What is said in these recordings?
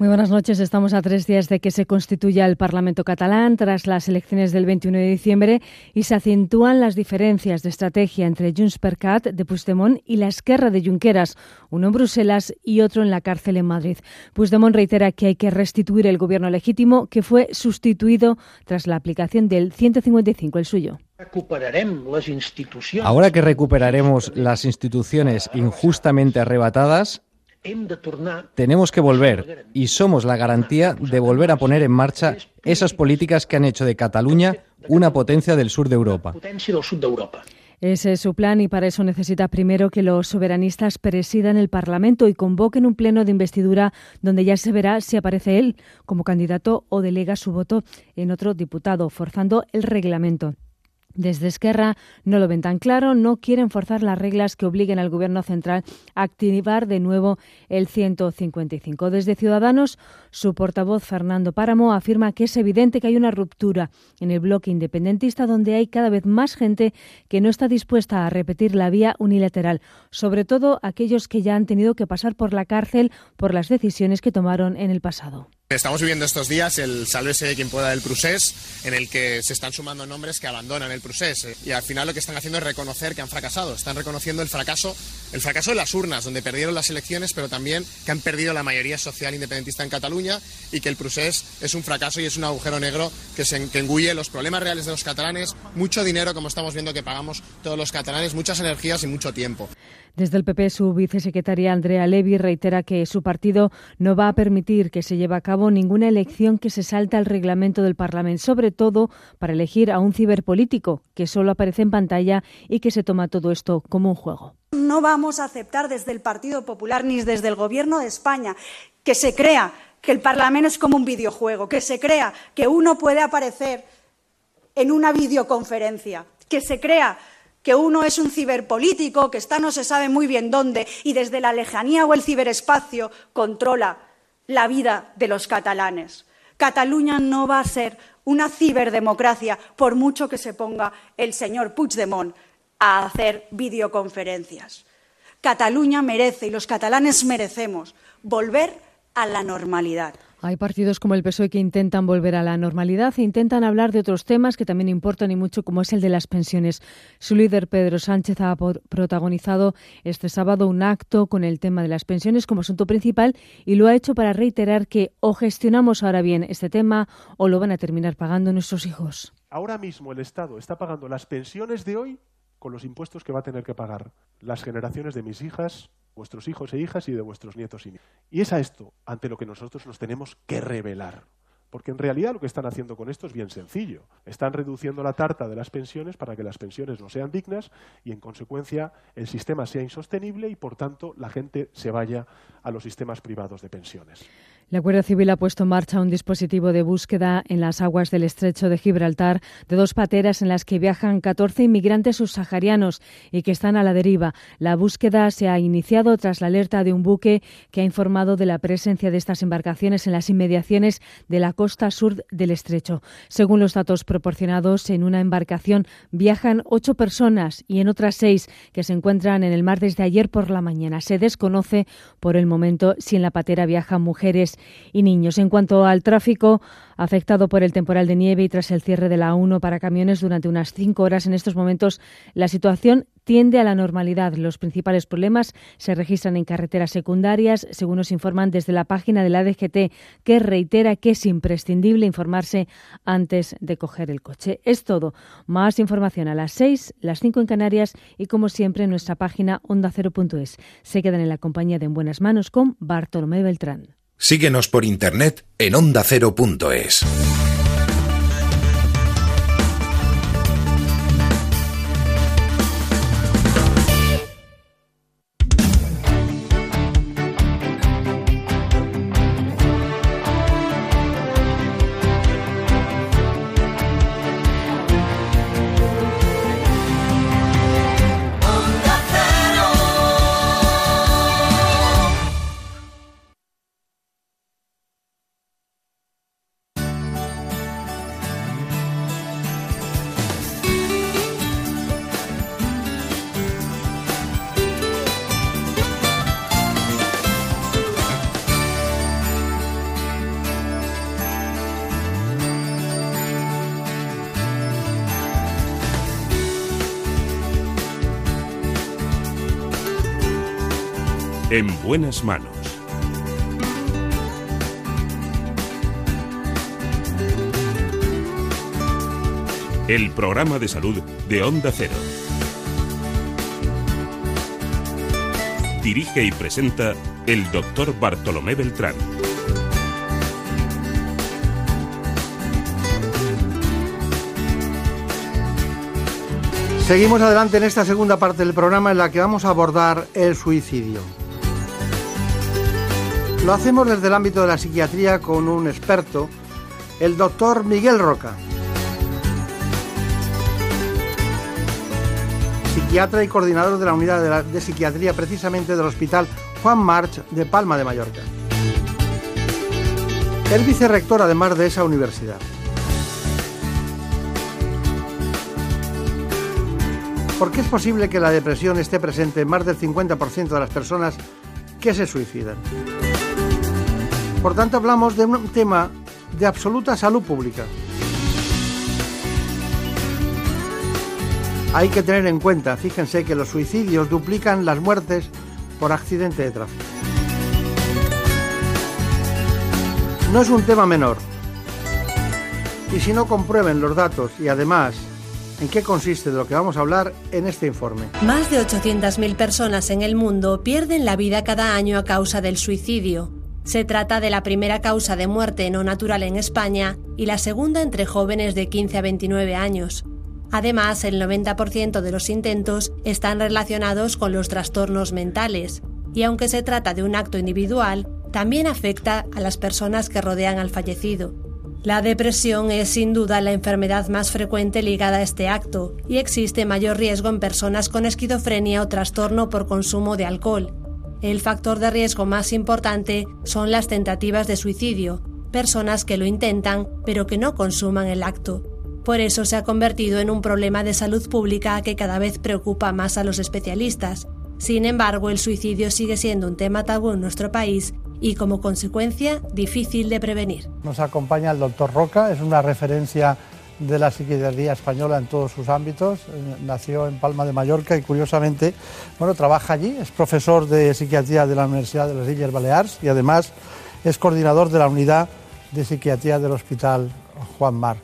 Muy buenas noches. Estamos a tres días de que se constituya el Parlamento catalán tras las elecciones del 21 de diciembre y se acentúan las diferencias de estrategia entre Junts per Cat de Puigdemont y la Esquerra de Junqueras, uno en Bruselas y otro en la cárcel en Madrid. Puigdemont reitera que hay que restituir el gobierno legítimo que fue sustituido tras la aplicación del 155, el suyo. Ahora que recuperaremos las instituciones injustamente arrebatadas, tenemos que volver y somos la garantía de volver a poner en marcha esas políticas que han hecho de Cataluña una potencia del sur de Europa. Ese es su plan y para eso necesita primero que los soberanistas presidan el Parlamento y convoquen un pleno de investidura donde ya se verá si aparece él como candidato o delega su voto en otro diputado, forzando el reglamento. Desde Esquerra no lo ven tan claro, no quieren forzar las reglas que obliguen al Gobierno central a activar de nuevo el 155. Desde Ciudadanos, su portavoz Fernando Páramo afirma que es evidente que hay una ruptura en el bloque independentista donde hay cada vez más gente que no está dispuesta a repetir la vía unilateral, sobre todo aquellos que ya han tenido que pasar por la cárcel por las decisiones que tomaron en el pasado. Estamos viviendo estos días el sálvese quien pueda del Prusés, en el que se están sumando nombres que abandonan el Prusés. Y al final lo que están haciendo es reconocer que han fracasado. Están reconociendo el fracaso, el fracaso de las urnas, donde perdieron las elecciones, pero también que han perdido la mayoría social independentista en Cataluña y que el Prusés es un fracaso y es un agujero negro que engulle los problemas reales de los catalanes, mucho dinero, como estamos viendo que pagamos todos los catalanes, muchas energías y mucho tiempo. Desde el PP, su vicesecretaria Andrea Levy reitera que su partido no va a permitir que se lleve a cabo ninguna elección que se salte al reglamento del Parlamento, sobre todo para elegir a un ciberpolítico que solo aparece en pantalla y que se toma todo esto como un juego. No vamos a aceptar desde el Partido Popular ni desde el Gobierno de España que se crea que el Parlamento es como un videojuego, que se crea que uno puede aparecer en una videoconferencia, que se crea que uno es un ciberpolítico, que está no se sabe muy bien dónde y desde la lejanía o el ciberespacio controla la vida de los catalanes. Cataluña no va a ser una ciberdemocracia por mucho que se ponga el señor Puigdemont a hacer videoconferencias. Cataluña merece y los catalanes merecemos volver a la normalidad. Hay partidos como el PSOE que intentan volver a la normalidad e intentan hablar de otros temas que también importan y mucho, como es el de las pensiones. Su líder, Pedro Sánchez, ha protagonizado este sábado un acto con el tema de las pensiones como asunto principal y lo ha hecho para reiterar que o gestionamos ahora bien este tema o lo van a terminar pagando nuestros hijos. Ahora mismo el Estado está pagando las pensiones de hoy con los impuestos que va a tener que pagar las generaciones de mis hijas, vuestros hijos e hijas y de vuestros nietos y nietos. Y es a esto ante lo que nosotros nos tenemos que revelar. Porque en realidad lo que están haciendo con esto es bien sencillo. Están reduciendo la tarta de las pensiones para que las pensiones no sean dignas y, en consecuencia, el sistema sea insostenible y, por tanto, la gente se vaya a los sistemas privados de pensiones. La Guardia Civil ha puesto en marcha un dispositivo de búsqueda en las aguas del estrecho de Gibraltar de dos pateras en las que viajan 14 inmigrantes subsaharianos y que están a la deriva. La búsqueda se ha iniciado tras la alerta de un buque que ha informado de la presencia de estas embarcaciones en las inmediaciones de la costa sur del estrecho. Según los datos proporcionados, en una embarcación viajan ocho personas y en otras seis que se encuentran en el mar desde ayer por la mañana. Se desconoce por el momento si en la patera viajan mujeres y niños. En cuanto al tráfico afectado por el temporal de nieve y tras el cierre de la 1 para camiones durante unas cinco horas en estos momentos, la situación tiende a la normalidad. Los principales problemas se registran en carreteras secundarias, según nos informan desde la página de la DGT, que reitera que es imprescindible informarse antes de coger el coche. Es todo. Más información a las 6, las 5 en Canarias y, como siempre, en nuestra página ondacero.es. Se quedan en la compañía de En Buenas Manos con Bartolomé Beltrán. Síguenos por internet en ondacero.es. buenas manos. El programa de salud de Onda Cero. Dirige y presenta el doctor Bartolomé Beltrán. Seguimos adelante en esta segunda parte del programa en la que vamos a abordar el suicidio. Lo hacemos desde el ámbito de la psiquiatría con un experto, el doctor Miguel Roca. Psiquiatra y coordinador de la unidad de, psiquiatría precisamente del Hospital Juan March de Palma de Mallorca. El vicerrector además de esa universidad. ¿Por qué es posible que la depresión esté presente en más del 50% de las personas que se suicidan? Por tanto, hablamos de un tema de absoluta salud pública. Hay que tener en cuenta, fíjense, que los suicidios duplican las muertes por accidente de tráfico. No es un tema menor. Y si no comprueben los datos y además en qué consiste de lo que vamos a hablar en este informe. Más de 800.000 personas en el mundo pierden la vida cada año a causa del suicidio. Se trata de la primera causa de muerte no natural en España y la segunda entre jóvenes de 15 a 29 años. Además, el 90% de los intentos están relacionados con los trastornos mentales, y aunque se trata de un acto individual, también afecta a las personas que rodean al fallecido. La depresión es sin duda la enfermedad más frecuente ligada a este acto y existe mayor riesgo en personas con esquizofrenia o trastorno por consumo de alcohol. El factor de riesgo más importante son las tentativas de suicidio, personas que lo intentan pero que no consuman el acto. Por eso se ha convertido en un problema de salud pública que cada vez preocupa más a los especialistas. Sin embargo, el suicidio sigue siendo un tema tabú en nuestro país y como consecuencia difícil de prevenir. Nos acompaña el doctor Roca, es una referencia de la psiquiatría española en todos sus ámbitos. Eh, nació en Palma de Mallorca y curiosamente, bueno, trabaja allí, es profesor de psiquiatría de la Universidad de las Illes Baleares y además es coordinador de la unidad de psiquiatría del Hospital Juan Mar.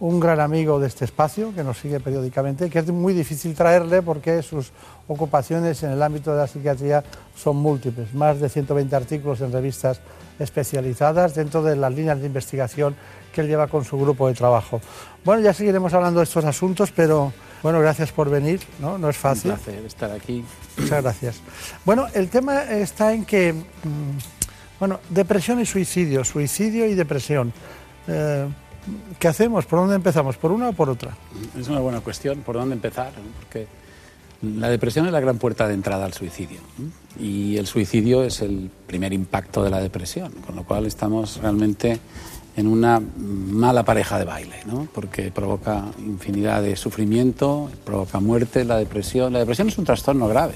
Un gran amigo de este espacio que nos sigue periódicamente, que es muy difícil traerle porque sus ocupaciones en el ámbito de la psiquiatría son múltiples, más de 120 artículos en revistas especializadas dentro de las líneas de investigación que él lleva con su grupo de trabajo. Bueno, ya seguiremos hablando de estos asuntos, pero bueno, gracias por venir, ¿no? No es fácil. Un placer estar aquí. Muchas gracias. Bueno, el tema está en que, mm, bueno, depresión y suicidio, suicidio y depresión. Eh, ¿Qué hacemos? ¿Por dónde empezamos? ¿Por una o por otra? Es una buena cuestión. ¿Por dónde empezar? Porque la depresión es la gran puerta de entrada al suicidio. Y el suicidio es el primer impacto de la depresión. Con lo cual estamos realmente en una mala pareja de baile, ¿no? porque provoca infinidad de sufrimiento, provoca muerte, la depresión. La depresión es un trastorno grave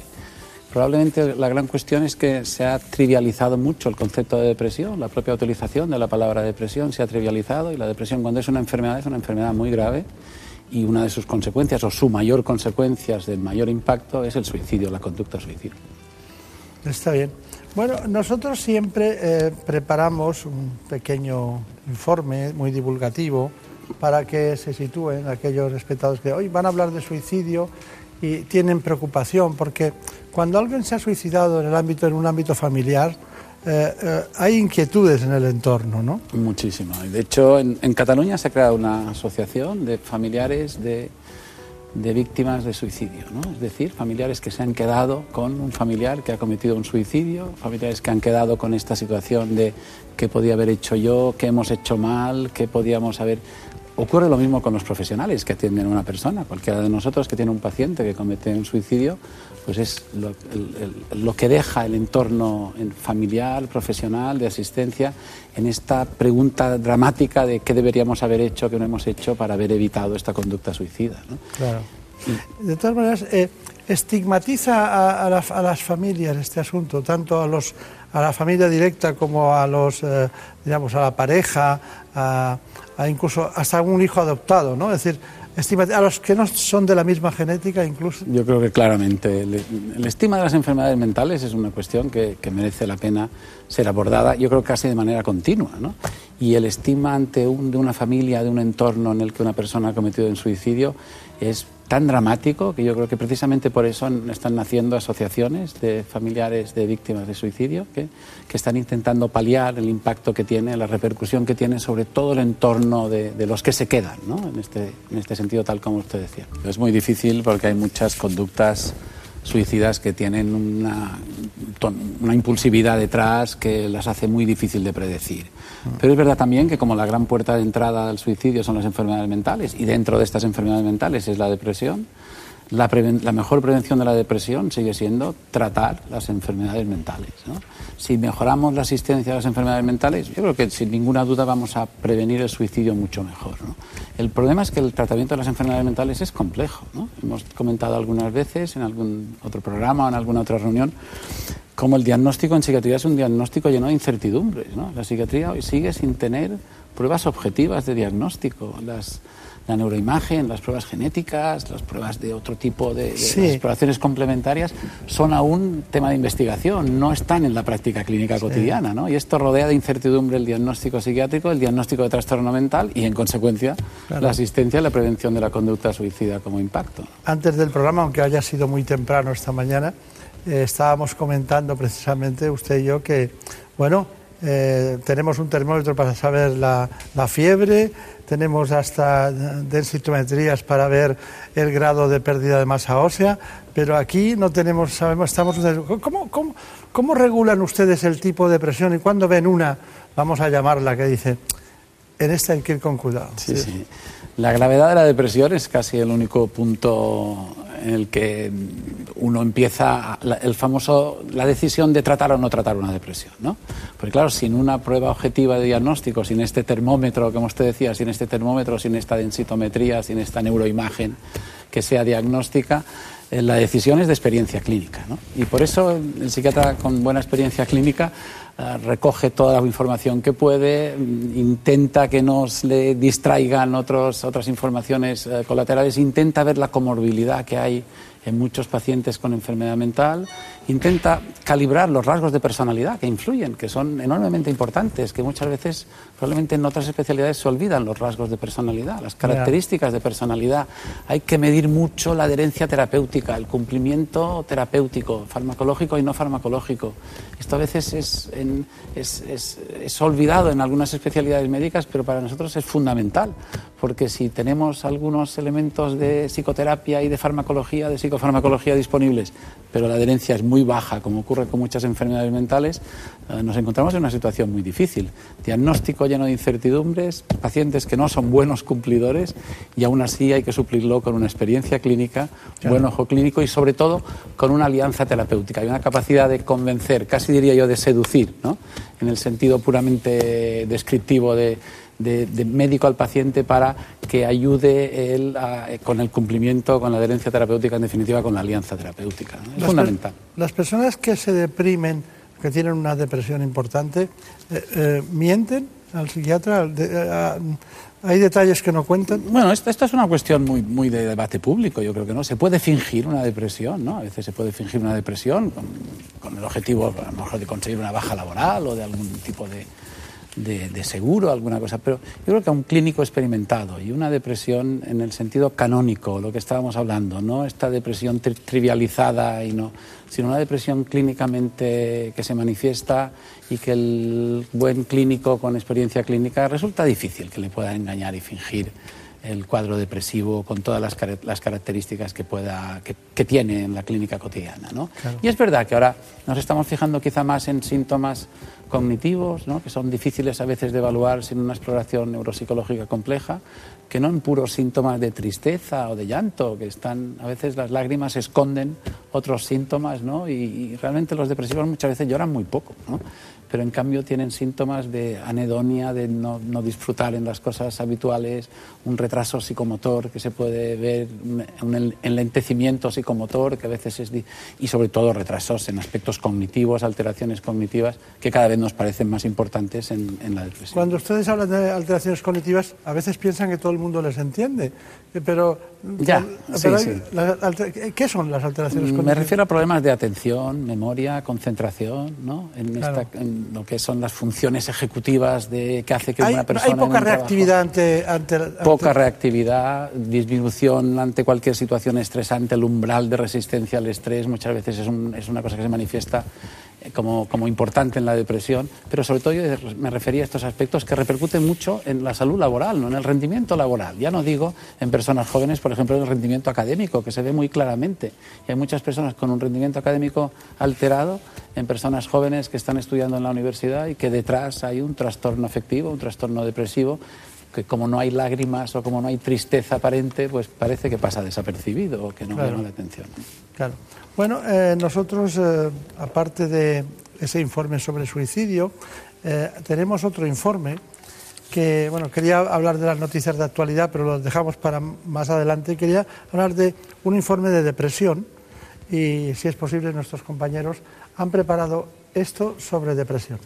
Probablemente la gran cuestión es que se ha trivializado mucho el concepto de depresión, la propia utilización de la palabra depresión se ha trivializado y la depresión cuando es una enfermedad es una enfermedad muy grave y una de sus consecuencias o su mayor consecuencia del mayor impacto es el suicidio, la conducta suicida. Está bien. Bueno, nosotros siempre eh, preparamos un pequeño informe muy divulgativo para que se sitúen aquellos espectadores que hoy van a hablar de suicidio y tienen preocupación porque cuando alguien se ha suicidado en el ámbito en un ámbito familiar eh, eh, hay inquietudes en el entorno, ¿no? Muchísimo. De hecho, en, Cataluña se ha creado una asociación de familiares de, de víctimas de suicidio, ¿no? Es decir, familiares que se han quedado con un familiar que ha cometido un suicidio, familiares que han quedado con esta situación de qué podía haber hecho yo, qué hemos hecho mal, qué podíamos haber Ocurre lo mismo con los profesionales que atienden a una persona. Cualquiera de nosotros que tiene un paciente que comete un suicidio, pues es lo, que deja el entorno familiar, profesional, de asistencia, en esta pregunta dramática de qué deberíamos haber hecho, qué no hemos hecho para haber evitado esta conducta suicida. Claro. De todas maneras, eh, estigmatiza a, las familias este asunto, tanto a los, a la familia directa como a los, eh, digamos, a la pareja, a, incluso hasta un hijo adoptado, ¿no? Es decir, a los que no son de la misma genética incluso. Yo creo que claramente el, estima de las enfermedades mentales es una cuestión que, que, merece la pena ser abordada, yo creo casi de manera continua, ¿no? Y el estima ante un, de una familia, de un entorno en el que una persona ha cometido un suicidio es tan dramático que yo creo que precisamente por eso están naciendo asociaciones de familiares de víctimas de suicidio que, que están intentando paliar el impacto que tiene, la repercusión que tiene sobre todo el entorno de, de los que se quedan, ¿no? en, este, en este sentido, tal como usted decía. Es muy difícil porque hay muchas conductas suicidas que tienen una, una, impulsividad detrás que las hace muy difícil de predecir. Pero es verdad también que como la gran puerta de entrada al suicidio son las enfermedades mentales y dentro de estas enfermedades mentales es la depresión, la, mejor prevención de la depresión sigue siendo tratar las enfermedades mentales. Si mejoramos la asistencia a las enfermedades mentales, yo creo que sin ninguna duda vamos a prevenir el suicidio mucho mejor. El problema es que el tratamiento de las enfermedades mentales es complejo. Hemos comentado algunas veces en algún otro programa o en alguna otra reunión como el diagnóstico en psiquiatría es un diagnóstico lleno de incertidumbres. La psiquiatría hoy sigue sin tener pruebas objetivas de diagnóstico. La neuroimagen, las pruebas genéticas, las pruebas de otro tipo de, exploraciones complementarias son aún tema de investigación, no están en la práctica clínica cotidiana. ¿no? Y esto rodea de incertidumbre el diagnóstico psiquiátrico, el diagnóstico de trastorno mental y, en consecuencia, la asistencia y la prevención de la conducta suicida como impacto. Antes del programa, aunque haya sido muy temprano esta mañana, eh, estábamos comentando precisamente usted y yo que, bueno, eh, tenemos un termómetro para saber la, fiebre, tenemos hasta densitometrías para ver el grado de pérdida de masa ósea, pero aquí no tenemos, sabemos, estamos... ¿Cómo, cómo, cómo regulan ustedes el tipo de presión y cuando ven una, vamos a llamarla, que dice, en esta hay que ir con cuidado? Sí, sí. La gravedad de la depresión es casi el único punto en el que uno empieza el famoso la decisión de tratar o no tratar una depresión, ¿no? Porque claro, sin una prueba objetiva de diagnóstico, sin este termómetro, como usted decía, sin este termómetro, sin esta densitometría, sin esta neuroimagen que sea diagnóstica, la decisión es de experiencia clínica, ¿no? Y por eso el psiquiatra con buena experiencia clínica eh, recoge toda la información que puede, mm, intenta que no le distraigan otros, otras informaciones eh, colaterales, intenta ver la comorbilidad que hay en muchos pacientes con enfermedad mental, intenta calibrar los rasgos de personalidad que influyen, que son enormemente importantes, que muchas veces probablemente en otras especialidades se olvidan los rasgos de personalidad, las características de personalidad. Hay que medir mucho la adherencia terapéutica, el cumplimiento terapéutico, farmacológico y no farmacológico. Esto a veces es, es, es olvidado en algunas especialidades médicas, pero para nosotros es fundamental, porque si tenemos algunos elementos de psicoterapia y de farmacología, de psicofarmacología disponibles, pero la adherencia es muy baja, como ocurre con muchas enfermedades mentales, eh, nos encontramos en una situación muy difícil. Diagnóstico lleno de incertidumbres, pacientes que no son buenos cumplidores y aún así hay que suplirlo con una experiencia clínica, buen ojo clínico y sobre todo con una alianza terapéutica y una capacidad de convencer, casi diría yo de seducir, ¿no? en el sentido puramente descriptivo de de, médico al paciente para que ayude él con el cumplimiento, con la adherencia terapéutica, en definitiva con la alianza terapéutica. Es fundamental. las personas que se deprimen, que tienen una depresión importante, eh, eh, ¿mienten al psiquiatra? ¿Hay detalles que no cuentan? Bueno, esta, es una cuestión muy, muy de debate público, yo creo que no. Se puede fingir una depresión, ¿no? A veces se puede fingir una depresión con, con el objetivo, a lo mejor, de conseguir una baja laboral o de algún tipo de, de, seguro, alguna cosa, pero yo creo que a un clínico experimentado y una depresión en el sentido canónico, lo que estábamos hablando, no esta depresión trivializada y no, sino una depresión clínicamente que se manifiesta y que el buen clínico con experiencia clínica resulta difícil que le pueda engañar y fingir el cuadro depresivo con todas las, las características que, pueda, que, tiene en la clínica cotidiana. ¿no? Y es verdad que ahora nos estamos fijando quizá más en síntomas cognitivos, ¿no? que son difíciles a veces de evaluar sin una exploración neuropsicológica compleja, que no en puros síntomas de tristeza o de llanto, que están, a veces las lágrimas esconden otros síntomas, ¿no? y, realmente los depresivos muchas veces lloran muy poco. ¿no? Pero en cambio tienen síntomas de anedonia, de no, no, disfrutar en las cosas habituales, un retraso psicomotor que se puede ver, un enlentecimiento psicomotor que a veces es... y sobre todo retrasos en aspectos cognitivos, alteraciones cognitivas que cada vez nos parecen más importantes en, en la depresión. Cuando ustedes hablan de alteraciones cognitivas, a veces piensan que todo el mundo les entiende, pero... Ya, pero sí, sí. La, ¿Qué son las alteraciones cognitivas? Me refiero a problemas de atención, memoria, concentración, ¿no? En, claro. esta, en lo que son las funciones ejecutivas de que hace que hay, una persona hay poca reactividad ante, ante, ante, poca reactividad disminución ante cualquier situación estresante el umbral de resistencia al estrés muchas veces es, un, es una cosa que se manifiesta como, como, importante en la depresión, pero sobre todo yo me refería a estos aspectos que repercuten mucho en la salud laboral, no en el rendimiento laboral. Ya no digo en personas jóvenes, por ejemplo, en el rendimiento académico, que se ve muy claramente. Y hay muchas personas con un rendimiento académico alterado, en personas jóvenes que están estudiando en la universidad y que detrás hay un trastorno afectivo, un trastorno depresivo que como no hay lágrimas o como no hay tristeza aparente, pues parece que pasa desapercibido o que no claro. llama la atención. Claro. Bueno, eh, nosotros, eh, aparte de ese informe sobre suicidio, eh, tenemos otro informe que, bueno, quería hablar de las noticias de actualidad, pero lo dejamos para más adelante. Quería hablar de un informe de depresión y, si es posible, nuestros compañeros han preparado esto sobre depresión.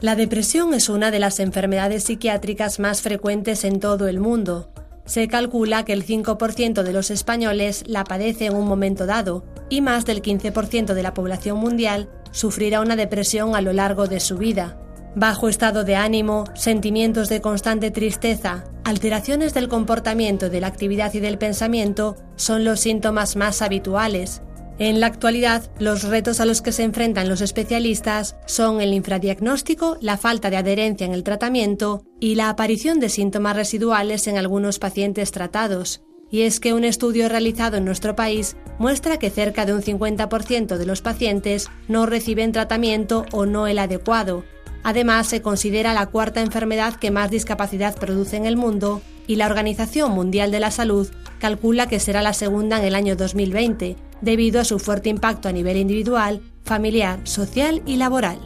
La depresión es una de las enfermedades psiquiátricas más frecuentes en todo el mundo. Se calcula que el 5% de los españoles la padece en un momento dado y más del 15% de la población mundial sufrirá una depresión a lo largo de su vida. Bajo estado de ánimo, sentimientos de constante tristeza, alteraciones del comportamiento, de la actividad y del pensamiento son los síntomas más habituales. En la actualidad, los retos a los que se enfrentan los especialistas son el infradiagnóstico, la falta de adherencia en el tratamiento y la aparición de síntomas residuales en algunos pacientes tratados. Y es que un estudio realizado en nuestro país muestra que cerca de un 50% de los pacientes no reciben tratamiento o no el adecuado. Además, se considera la cuarta enfermedad que más discapacidad produce en el mundo y la Organización Mundial de la Salud calcula que será la segunda en el año 2020, debido a su fuerte impacto a nivel individual, familiar, social y laboral.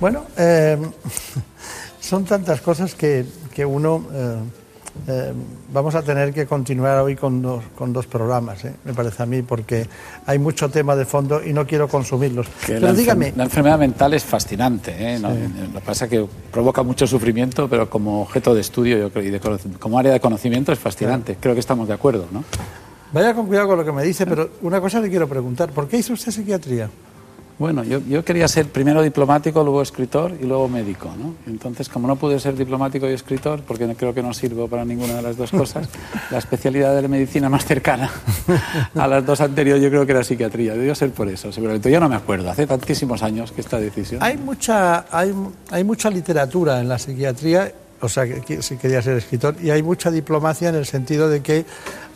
Bueno, eh, son tantas cosas que, que uno... Eh, eh, vamos a tener que continuar hoy con dos, con dos programas, ¿eh? me parece a mí, porque hay mucho tema de fondo y no quiero consumirlos. Que pero la, dígame. La enfermedad mental es fascinante. ¿eh? Lo que pasa es que provoca mucho sufrimiento, pero como objeto de estudio yo creo, y de, como área de conocimiento es fascinante. Creo que estamos de acuerdo, ¿no? Vaya con cuidado con lo que me dice, pero una cosa le quiero preguntar. ¿Por qué hizo usted psiquiatría? Bueno, yo, yo, quería ser primero diplomático, luego escritor y luego médico, ¿no? Entonces, como no pude ser diplomático y escritor, porque no, creo que no sirvo para ninguna de las dos cosas, la especialidad de la medicina más cercana a las dos anteriores yo creo que era psiquiatría. Debió ser por eso, seguramente. Yo no me acuerdo, hace tantísimos años que esta decisión... Hay mucha, hay, hay mucha literatura en la psiquiatría o sea, que, si quería ser escritor, y hay mucha diplomacia en el sentido de que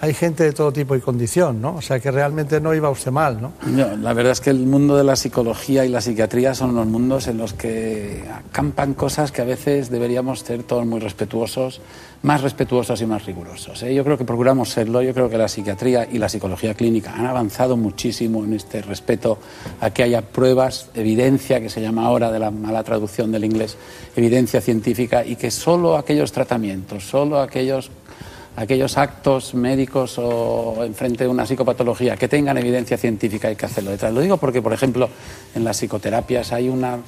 hay gente de todo tipo y condición, ¿no? O sea, que realmente no iba usted mal, ¿no? no la verdad es que el mundo de la psicología y la psiquiatría son unos mundos en los que acampan cosas que a veces deberíamos ser todos muy respetuosos, más respetuosos y más rigurosos. ¿eh? Yo creo que procuramos serlo, yo creo que la psiquiatría y la psicología clínica han avanzado muchísimo en este respeto a que haya pruebas, evidencia, que se llama ahora de la mala traducción del inglés, evidencia científica, y que solo aquellos tratamientos, solo aquellos aquellos actos médicos o enfrente de una psicopatología que tengan evidencia científica hay que hacerlo detrás. Lo digo porque, por ejemplo, en las psicoterapias hay una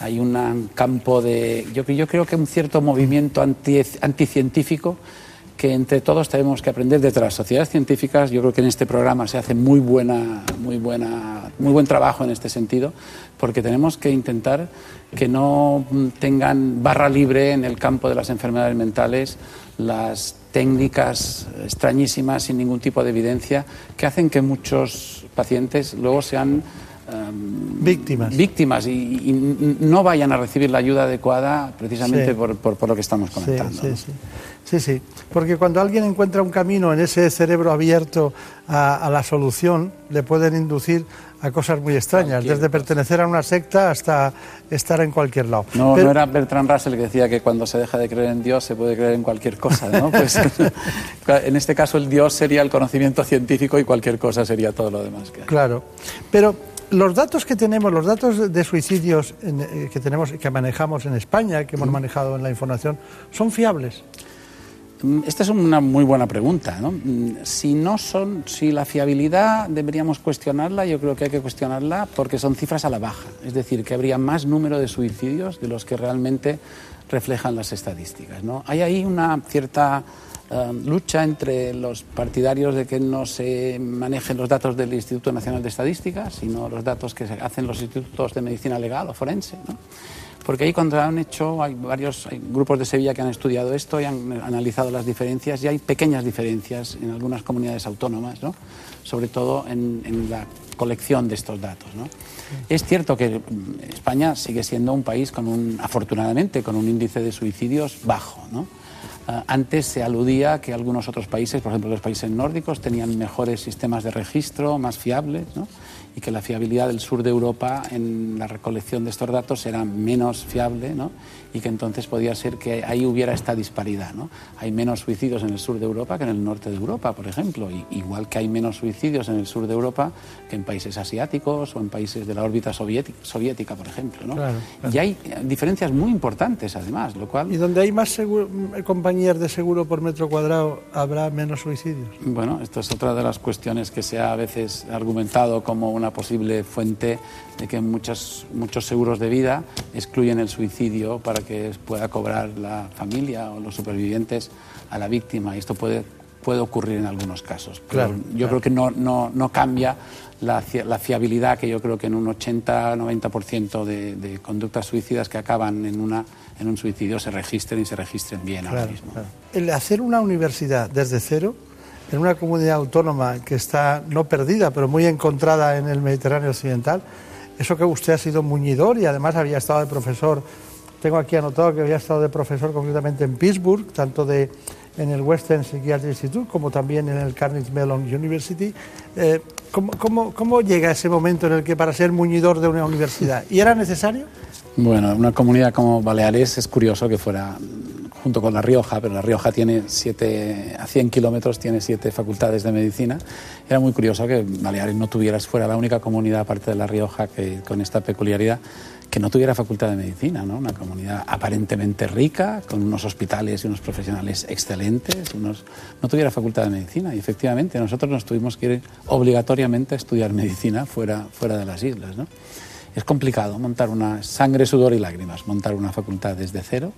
hay un campo de yo, yo creo que un cierto movimiento anti, anticientífico que entre todos tenemos que aprender desde las sociedades científicas. Yo creo que en este programa se hace muy buena, muy buena, muy buen trabajo en este sentido, porque tenemos que intentar que no tengan barra libre en el campo de las enfermedades mentales las técnicas extrañísimas sin ningún tipo de evidencia que hacen que muchos pacientes luego sean um, víctimas, víctimas y, y, no vayan a recibir la ayuda adecuada precisamente sí. por, por, por, lo que estamos comentando. Sí, sí, ¿no? sí. Sí, sí, porque cuando alguien encuentra un camino en ese cerebro abierto a, a la solución, le pueden inducir a cosas muy extrañas, cualquier desde pertenecer a una secta hasta estar en cualquier lado. No, Pero... no era Bertrand Russell que decía que cuando se deja de creer en Dios se puede creer en cualquier cosa, ¿no? Pues, en este caso el Dios sería el conocimiento científico y cualquier cosa sería todo lo demás que hay. Claro, pero los datos que tenemos, los datos de suicidios eh, que tenemos, que manejamos en España, que hemos manejado en la información, ¿son fiables? Mm, esta es una muy buena pregunta. ¿no? Mm, si no son, si la fiabilidad deberíamos cuestionarla, yo creo que hay que cuestionarla porque son cifras a la baja. Es decir, que habría más número de suicidios de los que realmente reflejan las estadísticas. ¿no? Hay ahí una cierta eh, lucha entre los partidarios de que no se manejen los datos del Instituto Nacional de Estadística, sino los datos que hacen los institutos de medicina legal o forense. ¿no? Porque ahí cuando han hecho, hay varios grupos de Sevilla que han estudiado esto y han analizado las diferencias y hay pequeñas diferencias en algunas comunidades autónomas, ¿no? sobre todo en, en la colección de estos datos. ¿no? Es cierto que España sigue siendo un país con un, afortunadamente, con un índice de suicidios bajo, ¿no? Ah, antes se aludía que algunos otros países, por ejemplo los países nórdicos, tenían mejores sistemas de registro, más fiables, ¿no? Y que la fiabilidad del sur de Europa en la recolección de estos datos era menos fiable ¿no? y que entonces podía ser que ahí hubiera esta disparidad. ¿no? Hay menos suicidios en el sur de Europa que en el norte de Europa, por ejemplo, y, igual que hay menos suicidios en el sur de Europa que en países asiáticos o en países de la órbita soviética, soviética por ejemplo. ¿no? Y hay diferencias muy importantes además, lo cual... ¿Y donde hay más compañías de seguro por metro cuadrado habrá menos suicidios? Bueno, esto es otra de las cuestiones que se ha a veces argumentado como una posible fuente de que muchos, muchos seguros de vida excluyen el suicidio para que pueda cobrar la familia o los supervivientes a la víctima. Y esto puede, puede ocurrir en algunos casos. Pero yo creo que no, no, no cambia la, la, fiabilidad que yo creo que en un 80-90% de, de conductas suicidas que acaban en, una, en un suicidio se registren y se registren bien ahora mismo. El hacer una universidad desde cero en una comunidad autónoma que está no perdida, pero muy encontrada en el Mediterráneo Occidental. Eso que usted ha sido muñidor y además había estado de profesor, tengo aquí anotado que había estado de profesor concretamente en Pittsburgh, tanto de, en el Western Psychiatric Institute como también en el Carnegie Mellon University. Eh, ¿cómo, cómo, cómo llega ese momento en el que para ser muñidor de una universidad? ¿Y era necesario? Bueno, una comunidad como Baleares es curioso que fuera junto con La Rioja, pero La Rioja tiene siete, a 100 kilómetros tiene siete facultades de medicina. Era muy curioso que Baleares no tuviera, fuera la única comunidad aparte de La Rioja que con esta peculiaridad que no tuviera facultad de medicina, ¿no? una comunidad aparentemente rica, con unos hospitales y unos profesionales excelentes, unos... no tuviera facultad de medicina. Y efectivamente nosotros nos tuvimos que ir obligatoriamente a estudiar medicina fuera, fuera de las islas. ¿no? Es complicado montar una sangre, sudor y lágrimas, montar una facultad desde cero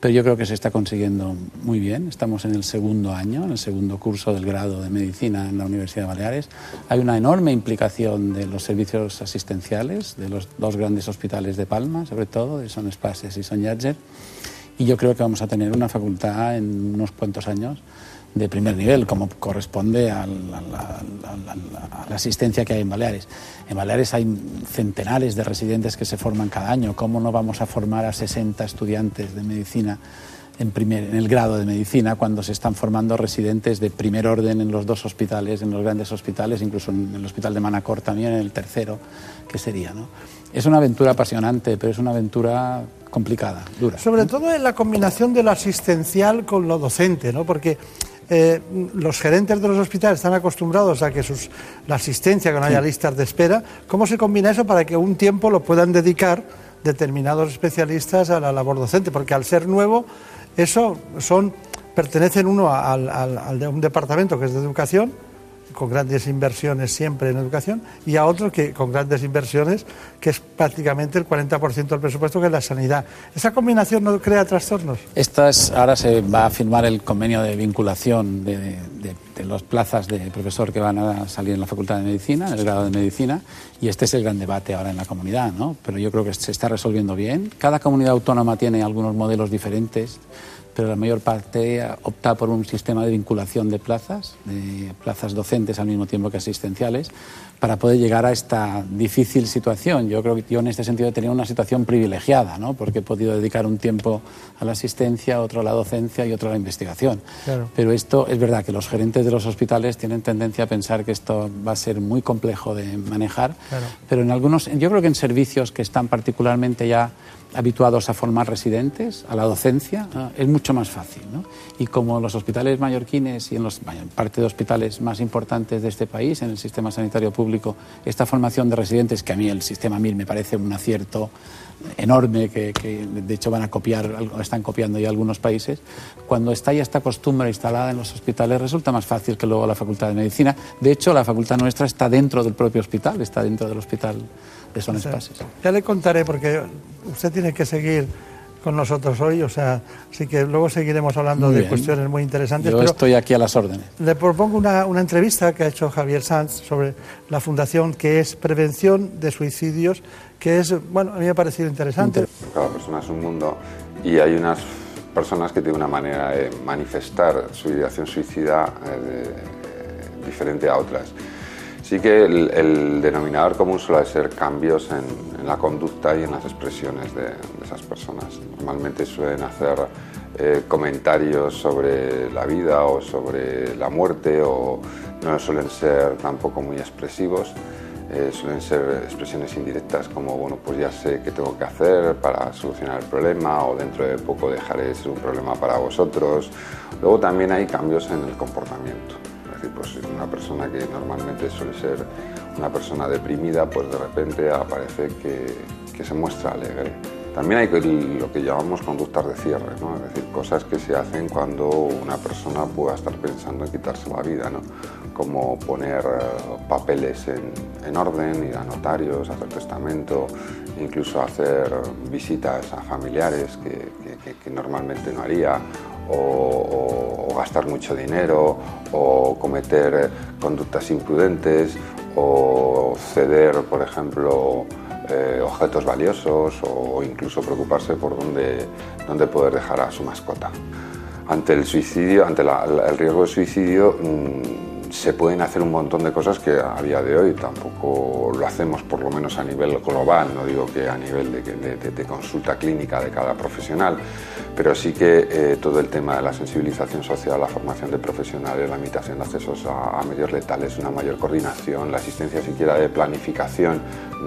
pero yo creo que se está consiguiendo muy bien. Estamos en el segundo año, en el segundo curso del grado de medicina en la Universidad de Baleares. Hay una enorme implicación de los servicios asistenciales, de los dos grandes hospitales de Palma, sobre todo, de Son Espases y Son Yatzer. Y yo creo que vamos a tener una facultad en unos cuantos años de primer nivel, como corresponde a la, asistencia que hay en Baleares. En Baleares hay centenares de residentes que se forman cada año. ¿Cómo no vamos a formar a 60 estudiantes de medicina en, primer, en el grado de medicina cuando se están formando residentes de primer orden en los dos hospitales, en los grandes hospitales, incluso en el hospital de Manacor también, en el tercero, que sería? ¿no? Es una aventura apasionante, pero es una aventura complicada, dura. Sobre todo en la combinación de lo asistencial con lo docente, ¿no? Porque eh, los gerentes de los hospitales están acostumbrados a que sus, la asistencia, que no haya listas de espera. ¿Cómo se combina eso para que un tiempo lo puedan dedicar determinados especialistas a la labor docente? Porque al ser nuevo, eso son pertenecen uno al, al de un departamento que es de educación con grandes inversiones siempre en educación, y a otro que con grandes inversiones, que es prácticamente el 40% del presupuesto, que es la sanidad. ¿Esa combinación no crea trastornos? Esta ahora se va a firmar el convenio de vinculación de, de, las plazas de profesor que van a salir en la Facultad de Medicina, en el grado de Medicina, y este es el gran debate ahora en la comunidad, ¿no? Pero yo creo que se está resolviendo bien. Cada comunidad autónoma tiene algunos modelos diferentes pero la mayor parte opta por un sistema de vinculación de plazas, de plazas docentes al mismo tiempo que asistenciales, para poder llegar a esta difícil situación. Yo creo que yo en este sentido he tenido una situación privilegiada, ¿no? porque he podido dedicar un tiempo a la asistencia, otro a la docencia y otro a la investigación. Pero esto es verdad que los gerentes de los hospitales tienen tendencia a pensar que esto va a ser muy complejo de manejar, pero en algunos, yo creo que en servicios que están particularmente ya habituados a formar residentes, a la docencia, es mucho mucho más fácil. ¿no? Y como los hospitales mallorquines y en los parte de hospitales más importantes de este país, en el sistema sanitario público, esta formación de residentes, que a mí el sistema MIR me parece un acierto enorme, que, de hecho van a copiar, están copiando ya algunos países, cuando está ya esta costumbre instalada en los hospitales resulta más fácil que luego la Facultad de Medicina. De hecho, la facultad nuestra está dentro del propio hospital, está dentro del hospital de Son Espases. Ya le contaré, porque usted tiene que seguir con nosotros hoy, o sea, así que luego seguiremos hablando de cuestiones muy interesantes. Yo estoy aquí a las órdenes. Le propongo una, entrevista que ha hecho Javier Sanz sobre la fundación que es Prevención de Suicidios, que es, bueno, a mí me ha parecido interesante. Cada persona es un mundo y hay unas personas que tienen una manera de manifestar su ideación suicida eh, diferente a otras. Sí que el, denominador común suele ser cambios en, la conducta y en las expresiones de, esas personas. Normalmente suelen hacer eh, comentarios sobre la vida o sobre la muerte o no suelen ser tampoco muy expresivos. Eh, suelen ser expresiones indirectas como, bueno, pues ya sé qué tengo que hacer para solucionar el problema o dentro de poco dejaré de ser un problema para vosotros. Luego también hay cambios en el comportamiento pues una persona que normalmente suele ser una persona deprimida, pues de repente aparece que, se muestra alegre. También hay lo que llamamos conductas de cierre, ¿no? es decir, cosas que se hacen cuando una persona pueda estar pensando en quitarse la vida, ¿no? como poner eh, papeles en, orden, ir a notarios, hacer testamento, incluso hacer visitas a familiares que normalmente no haría, o, gastar mucho dinero o cometer conductas imprudentes o ceder, por ejemplo, eh, objetos valiosos o incluso preocuparse por dónde, dónde poder dejar a su mascota. Ante el suicidio, ante el riesgo de suicidio, mm, se pueden hacer un montón de cosas que a día de hoy tampoco lo hacemos, por lo menos a nivel global, no digo que a nivel de, consulta clínica de cada profesional, pero sí que eh, todo el tema de la sensibilización social, la formación de profesionales, la limitación de accesos a, medios letales, una mayor coordinación, la existencia siquiera de planificación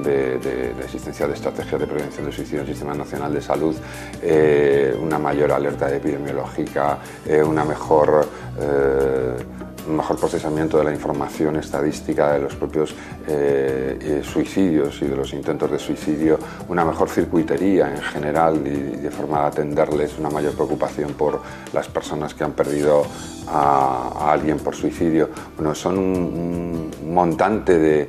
de, existencia de estrategias de prevención de suicidio en el Sistema Nacional de Salud, eh, una mayor alerta epidemiológica, eh, una mejor mejor procesamiento de la información estadística de los propios eh, eh, suicidios y de los intentos de suicidio, una mejor circuitería en general y, de forma de atenderles, una mayor preocupación por las personas que han perdido a, alguien por suicidio. Bueno, son un, montante de,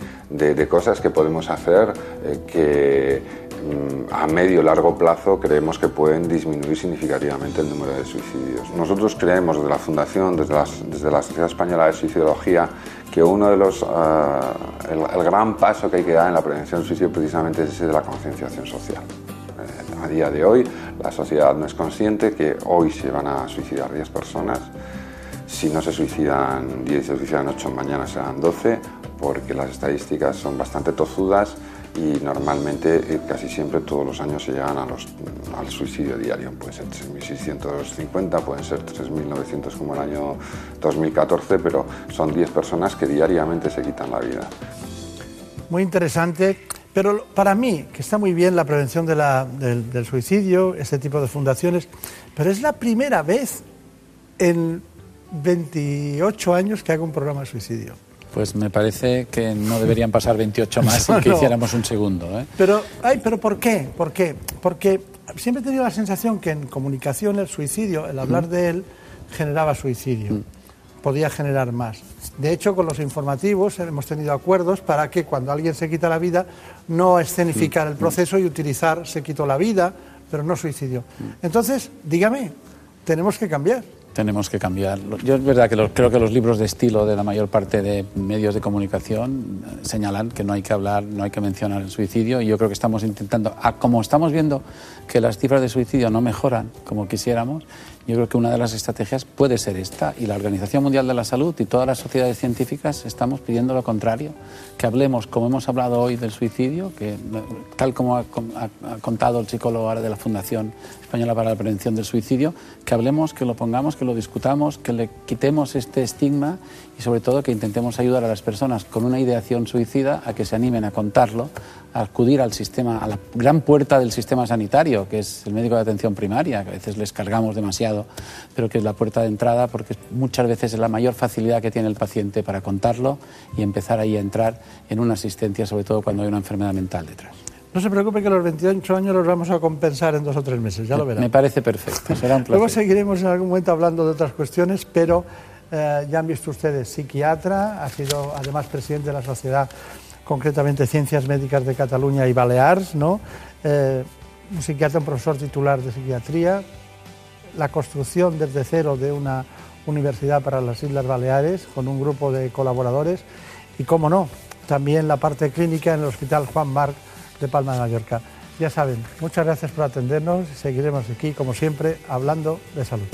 cosas que podemos hacer eh, que Mm, a medio largo plazo creemos que pueden disminuir significativamente el número de suicidios. Nosotros creemos desde la Fundación, desde, la Sociedad Española de Suicidología, que uno de los, eh, el, gran paso que hay que dar en la prevención del suicidio precisamente es ese de la concienciación social. Eh, a día de hoy la sociedad no es consciente que hoy se van a suicidar 10 personas, si no se suicidan 10 y se suicidan 8, mañana serán 12, porque las estadísticas son bastante tozudas y normalmente eh, casi siempre todos los años se llegan a los, al suicidio diario. Pueden ser 3.650, pueden ser 3.900 como el año 2014, pero son 10 personas que diariamente se quitan la vida. Muy interesante, pero para mí, que está muy bien la prevención del, del suicidio, este tipo de fundaciones, pero es la primera vez en 28 años que hago un programa de suicidio. Pues me parece que no deberían pasar 28 más y que hiciéramos un segundo. ¿eh? Pero, ay, ¿pero por qué? ¿Por qué? Porque siempre he tenido la sensación que en comunicación el suicidio, el hablar de él, generaba suicidio. Podía generar más. De hecho, con los informativos hemos tenido acuerdos para que cuando alguien se quita la vida, no escenificar el proceso y utilizar se quitó la vida, pero no suicidio. Entonces, dígame, tenemos que cambiar tenemos que cambiar. Yo es verdad que creo que los libros de estilo de la mayor parte de medios de comunicación eh, señalan que no hay que hablar, no hay que mencionar el suicidio y yo creo que estamos intentando, como estamos viendo que las cifras de suicidio no mejoran como quisiéramos, yo creo que una de las estrategias puede ser esta y la Organización Mundial de la Salud y todas las sociedades científicas estamos pidiendo lo contrario, que hablemos, como hemos hablado hoy del suicidio, que tal como ha, contado el psicólogo ahora de la Fundación Española para la Prevención del Suicidio, que hablemos, que lo pongamos, que lo discutamos, que le quitemos este estigma y sobre todo que intentemos ayudar a las personas con una ideación suicida a que se animen a contarlo, a acudir al sistema, a la gran puerta del sistema sanitario, que es el médico de atención primaria, que a veces les cargamos demasiado pero que es la puerta de entrada porque muchas veces es la mayor facilidad que tiene el paciente para contarlo y empezar ahí a entrar en una asistencia, sobre todo cuando hay una enfermedad mental detrás. No se preocupe que los 28 años los vamos a compensar en dos o tres meses, ya lo verá. Me parece perfecto, será un placer. Luego seguiremos en algún momento hablando de otras cuestiones, pero eh, ya han visto ustedes, psiquiatra, ha sido además presidente de la Sociedad, concretamente Ciencias Médicas de Cataluña y Baleares, ¿no? Eh, un psiquiatra, un profesor titular de psiquiatría, la construcción desde cero de una universidad para las Islas Baleares con un grupo de colaboradores y, cómo no, también la parte clínica en el Hospital Juan Marc de Palma de Mallorca. Ya saben, muchas gracias por atendernos y seguiremos aquí, como siempre, hablando de salud.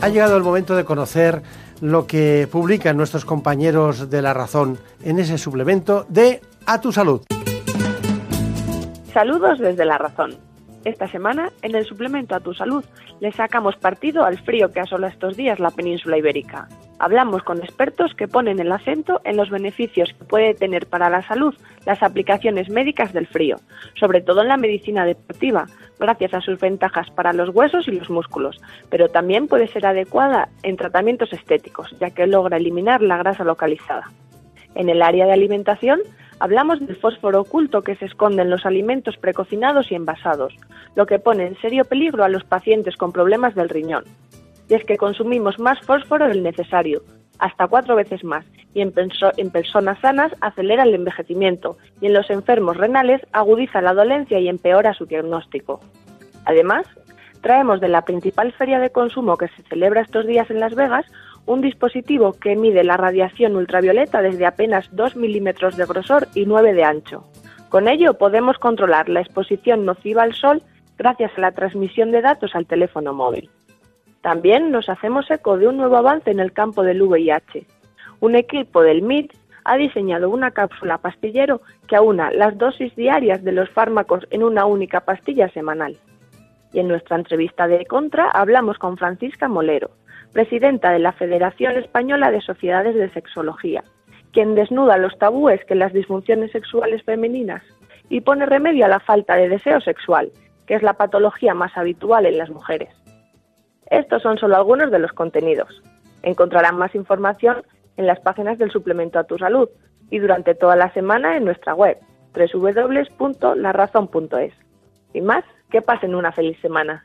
Ha llegado el momento de conocer lo que publican nuestros compañeros de La Razón en ese suplemento de A tu Salud. Saludos desde La Razón. Esta semana, en el suplemento a tu salud, le sacamos partido al frío que asola estos días la península ibérica. Hablamos con expertos que ponen el acento en los beneficios que puede tener para la salud las aplicaciones médicas del frío, sobre todo en la medicina deportiva, gracias a sus ventajas para los huesos y los músculos, pero también puede ser adecuada en tratamientos estéticos, ya que logra eliminar la grasa localizada. En el área de alimentación, Hablamos del fósforo oculto que se esconde en los alimentos precocinados y envasados, lo que pone en serio peligro a los pacientes con problemas del riñón. Y es que consumimos más fósforo del necesario, hasta cuatro veces más, y en, personas sanas acelera el envejecimiento y en los enfermos renales agudiza la dolencia y empeora su diagnóstico. Además, traemos de la principal feria de consumo que se celebra estos días en Las Vegas un dispositivo que mide la radiación ultravioleta desde apenas 2 milímetros de grosor y 9 de ancho. Con ello podemos controlar la exposición nociva al sol gracias a la transmisión de datos al teléfono móvil. También nos hacemos eco de un nuevo avance en el campo del VIH. Un equipo del MIT ha diseñado una cápsula pastillero que aúna las dosis diarias de los fármacos en una única pastilla semanal. Y en nuestra entrevista de Contra hablamos con Francisca Molero, presidenta de la Federación Española de Sociedades de Sexología, quien desnuda los tabúes que las disfunciones sexuales femeninas y pone remedio a la falta de deseo sexual, que es la patología más habitual en las mujeres. Estos son solo algunos de los contenidos. Encontrarán más información en las páginas del suplemento a tu salud y durante toda la semana en nuestra web www.larazón.es. Y más, que pasen una feliz semana.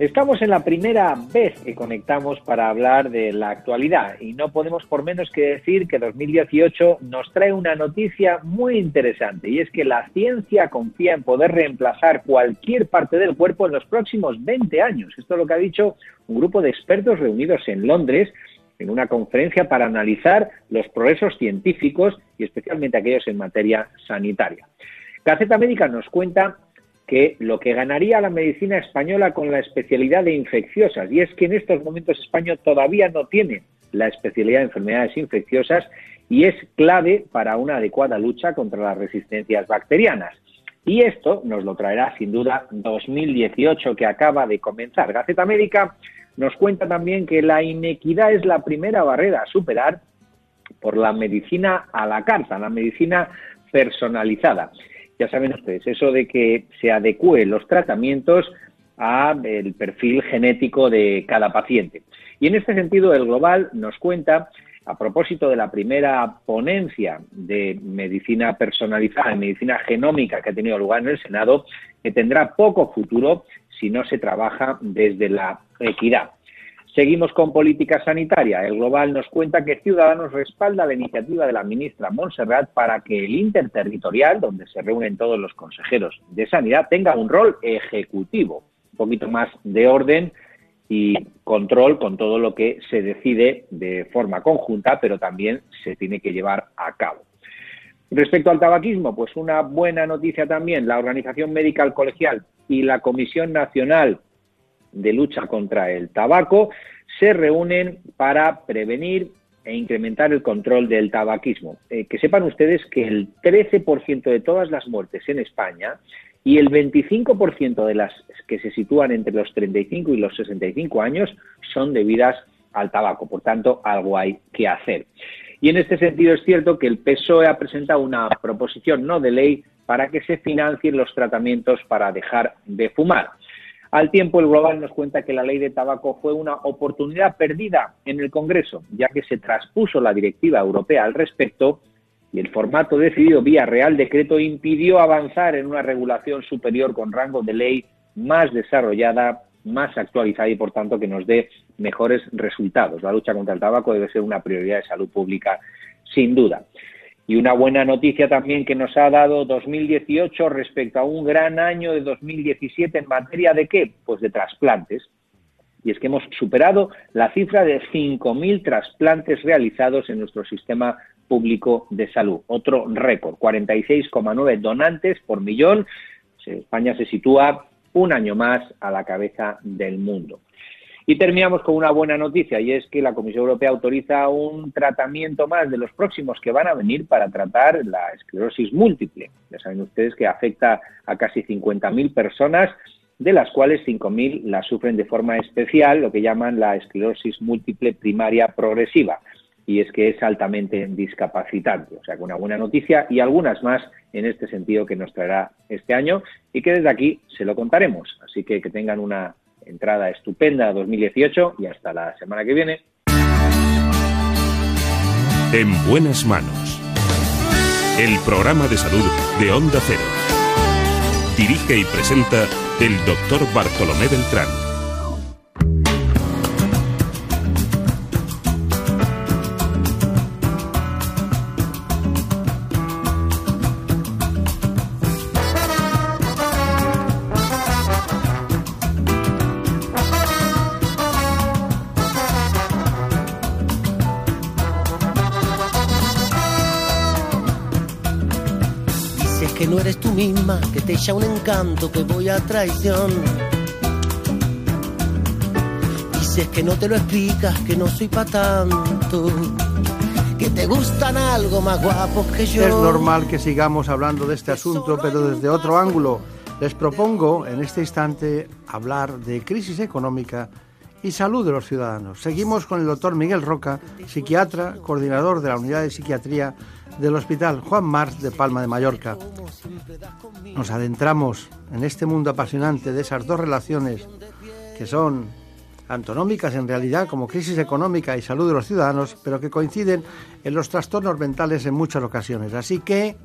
Estamos en la primera vez que conectamos para hablar de la actualidad y no podemos por menos que decir que 2018 nos trae una noticia muy interesante y es que la ciencia confía en poder reemplazar cualquier parte del cuerpo en los próximos 20 años. Esto es lo que ha dicho un grupo de expertos reunidos en Londres en una conferencia para analizar los progresos científicos y especialmente aquellos en materia sanitaria. Gaceta Médica nos cuenta que lo que ganaría la medicina española con la especialidad de infecciosas, y es que en estos momentos España todavía no tiene la especialidad de enfermedades infecciosas y es clave para una adecuada lucha contra las resistencias bacterianas. Y esto nos lo traerá sin duda 2018 que acaba de comenzar. Gaceta Médica nos cuenta también que la inequidad es la primera barrera a superar por la medicina a la carta, la medicina personalizada ya saben ustedes, eso de que se adecúen los tratamientos a el perfil genético de cada paciente. Y en este sentido, el Global nos cuenta, a propósito de la primera ponencia de medicina personalizada, medicina genómica que ha tenido lugar en el Senado, que tendrá poco futuro si no se trabaja desde la equidad. Seguimos con política sanitaria. El Global nos cuenta que Ciudadanos respalda la iniciativa de la ministra Montserrat para que el interterritorial, donde se reúnen todos los consejeros de sanidad, tenga un rol ejecutivo, un poquito más de orden y control con todo lo que se decide de forma conjunta, pero también se tiene que llevar a cabo. Respecto al tabaquismo, pues una buena noticia también, la Organización Médica Colegial y la Comisión Nacional de Lucha contra el Tabaco se reúnen para prevenir e incrementar el control del tabaquismo. Eh, que sepan ustedes que el 13% de todas las muertes en España y el 25% de las que se sitúan entre los 35 y los 65 años son debidas al tabaco. Por tanto, algo hay que hacer. Y en este sentido es cierto que el PSOE ha presentado una proposición no de ley para que se financien los tratamientos para dejar de fumar. Al tiempo, el Global nos cuenta que la ley de tabaco fue una oportunidad perdida en el Congreso, ya que se traspuso la directiva europea al respecto y el formato decidido vía Real Decreto impidió avanzar en una regulación superior con rango de ley más desarrollada, más actualizada y, por tanto, que nos dé mejores resultados. La lucha contra el tabaco debe ser una prioridad de salud pública, sin duda. Y una buena noticia también que nos ha dado 2018 respecto a un gran año de 2017 en materia de qué? Pues de trasplantes. Y es que hemos superado la cifra de 5.000 trasplantes realizados en nuestro sistema público de salud. Otro récord, 46,9 donantes por millón. España se sitúa un año más a la cabeza del mundo. Y terminamos con una buena noticia y es que la Comisión Europea autoriza un tratamiento más de los próximos que van a venir para tratar la esclerosis múltiple. Ya saben ustedes que afecta a casi 50.000 personas, de las cuales 5.000 la sufren de forma especial, lo que llaman la esclerosis múltiple primaria progresiva. Y es que es altamente discapacitante. O sea, con una buena noticia y algunas más en este sentido que nos traerá este año y que desde aquí se lo contaremos. Así que que tengan una entrada estupenda 2018 y hasta la semana que viene. En buenas manos. El programa de salud de Onda Cero. Dirige y presenta el doctor Bartolomé Beltrán. Que te echa un encanto que voy a traición. Dices que no te lo explicas, que no soy pa' tanto, que te gustan algo más guapos que yo. Es normal que sigamos hablando de este asunto, pero desde otro ángulo. Les propongo en este instante hablar de crisis económica y salud de los ciudadanos. Seguimos con el doctor Miguel Roca, psiquiatra, coordinador de la unidad de psiquiatría del Hospital Juan Mars de Palma de Mallorca. Nos adentramos en este mundo apasionante de esas dos relaciones que son antonómicas en realidad como crisis económica y salud de los ciudadanos, pero que coinciden en los trastornos mentales en muchas ocasiones. Así que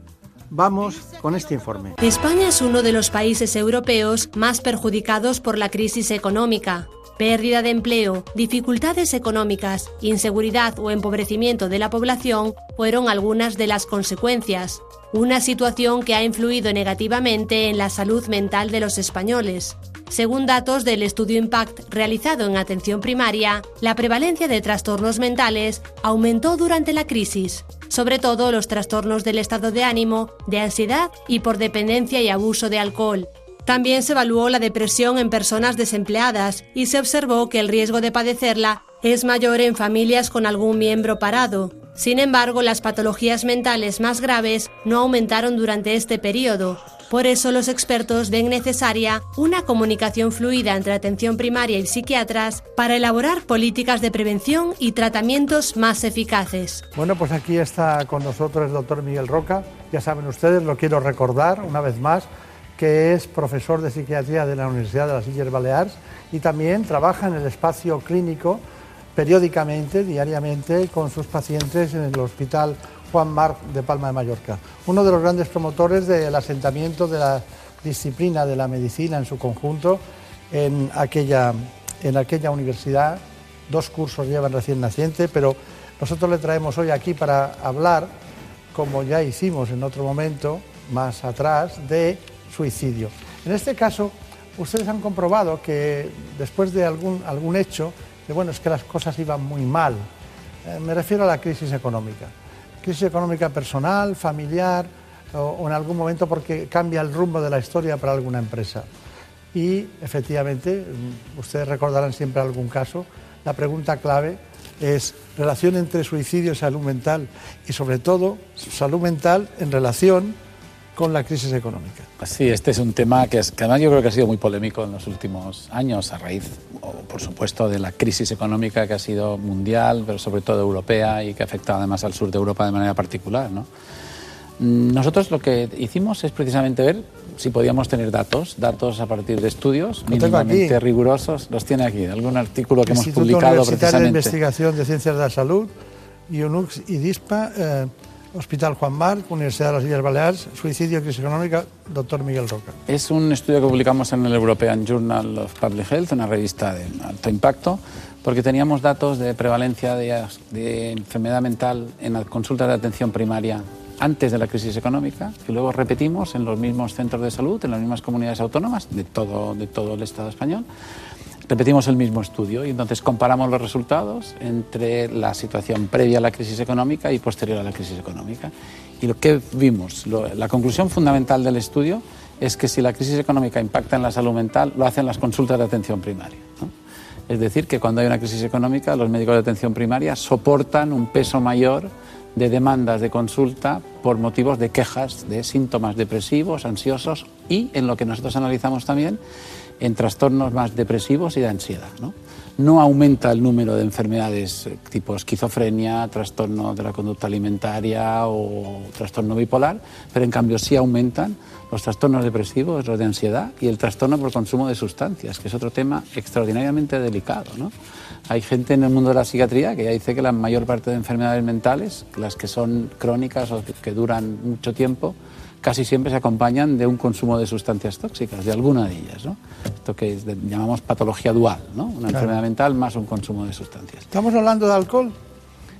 Vamos con este informe. España es uno de los países europeos más perjudicados por la crisis económica. Pérdida de empleo, dificultades económicas, inseguridad o empobrecimiento de la población fueron algunas de las consecuencias. Una situación que ha influido negativamente en la salud mental de los españoles. Según datos del estudio Impact realizado en atención primaria, la prevalencia de trastornos mentales aumentó durante la crisis, sobre todo los trastornos del estado de ánimo, de ansiedad y por dependencia y abuso de alcohol, también se evaluó la depresión en personas desempleadas y se observó que el riesgo de padecerla es mayor en familias con algún miembro parado. Sin embargo, las patologías mentales más graves no aumentaron durante este periodo. Por eso los expertos ven necesaria una comunicación fluida entre atención primaria y psiquiatras para elaborar políticas de prevención y tratamientos más eficaces. Bueno, pues aquí está con nosotros el doctor Miguel Roca. Ya saben ustedes, lo quiero recordar una vez más, que es profesor de psiquiatría de la Universidad de las Illes Baleares y también trabaja en el espacio clínico periódicamente, diariamente, con sus pacientes en el Hospital Juan Marc de Palma de Mallorca. Uno de los grandes promotores del asentamiento de la disciplina de la medicina en su conjunto en aquella, en aquella universidad. Dos cursos llevan recién naciente, pero nosotros le traemos hoy aquí para hablar, como ya hicimos en otro momento, más atrás, de suicidio. En este caso, ustedes han comprobado que después de algún, algún hecho, que bueno, es que las cosas iban muy mal. Eh, me refiero a la crisis económica. crisis económica personal, familiar o, en algún momento porque cambia el rumbo de la historia para alguna empresa. Y efectivamente, mm, ustedes recordarán siempre algún caso, la pregunta clave es relación entre suicidio y salud mental y sobre todo salud mental en relación con la crisis económica. Sí, este es un tema que, es, que además yo creo que ha sido muy polémico en los últimos años a raíz, por supuesto, de la crisis económica que ha sido mundial, pero sobre todo europea y que ha afectado además al sur de Europa de manera particular. ¿no? Mm, nosotros lo que hicimos es precisamente ver si podíamos tener datos, datos a partir de estudios mínimamente rigurosos. Los tiene aquí, algún artículo que hemos publicado precisamente. de Investigación de Ciencias de la Salud, IONUX y DISPA, eh, Hospital Juan Marc, Universidad de las Islas Baleares, Suicidio Crisis Económica, doctor Miguel Roca. Es un estudio que publicamos en el European Journal of Public Health, una revista de alto impacto, porque teníamos datos de prevalencia de, de enfermedad mental en las consultas de atención primaria antes de la crisis económica, que luego repetimos en los mismos centros de salud, en las mismas comunidades autónomas de todo, de todo el Estado español. Repetimos el mismo estudio y entonces comparamos los resultados entre la situación previa a la crisis económica y posterior a la crisis económica. Y lo que vimos, la conclusión fundamental del estudio es que si la crisis económica impacta en la salud mental, lo hacen las consultas de atención primaria. Es decir, que cuando hay una crisis económica, los médicos de atención primaria soportan un peso mayor de demandas de consulta por motivos de quejas de síntomas depresivos, ansiosos y, en lo que nosotros analizamos también, en trastornos más depresivos y de ansiedad. ¿no? No aumenta el número de enfermedades eh, tipo esquizofrenia, trastorno de la conducta alimentaria o trastorno bipolar, pero en cambio sí aumentan los trastornos depresivos, los de ansiedad y el trastorno por consumo de sustancias, que es otro tema extraordinariamente delicado. Hay gente en el mundo de la psiquiatría que ya dice que la mayor parte de enfermedades mentales, las que son crónicas o que duran mucho tiempo, casi siempre se acompañan de un consumo de sustancias tóxicas, de alguna de ellas. ¿no? Esto que llamamos patología dual, ¿no? una enfermedad mental más un consumo de sustancias. ¿Estamos hablando de alcohol?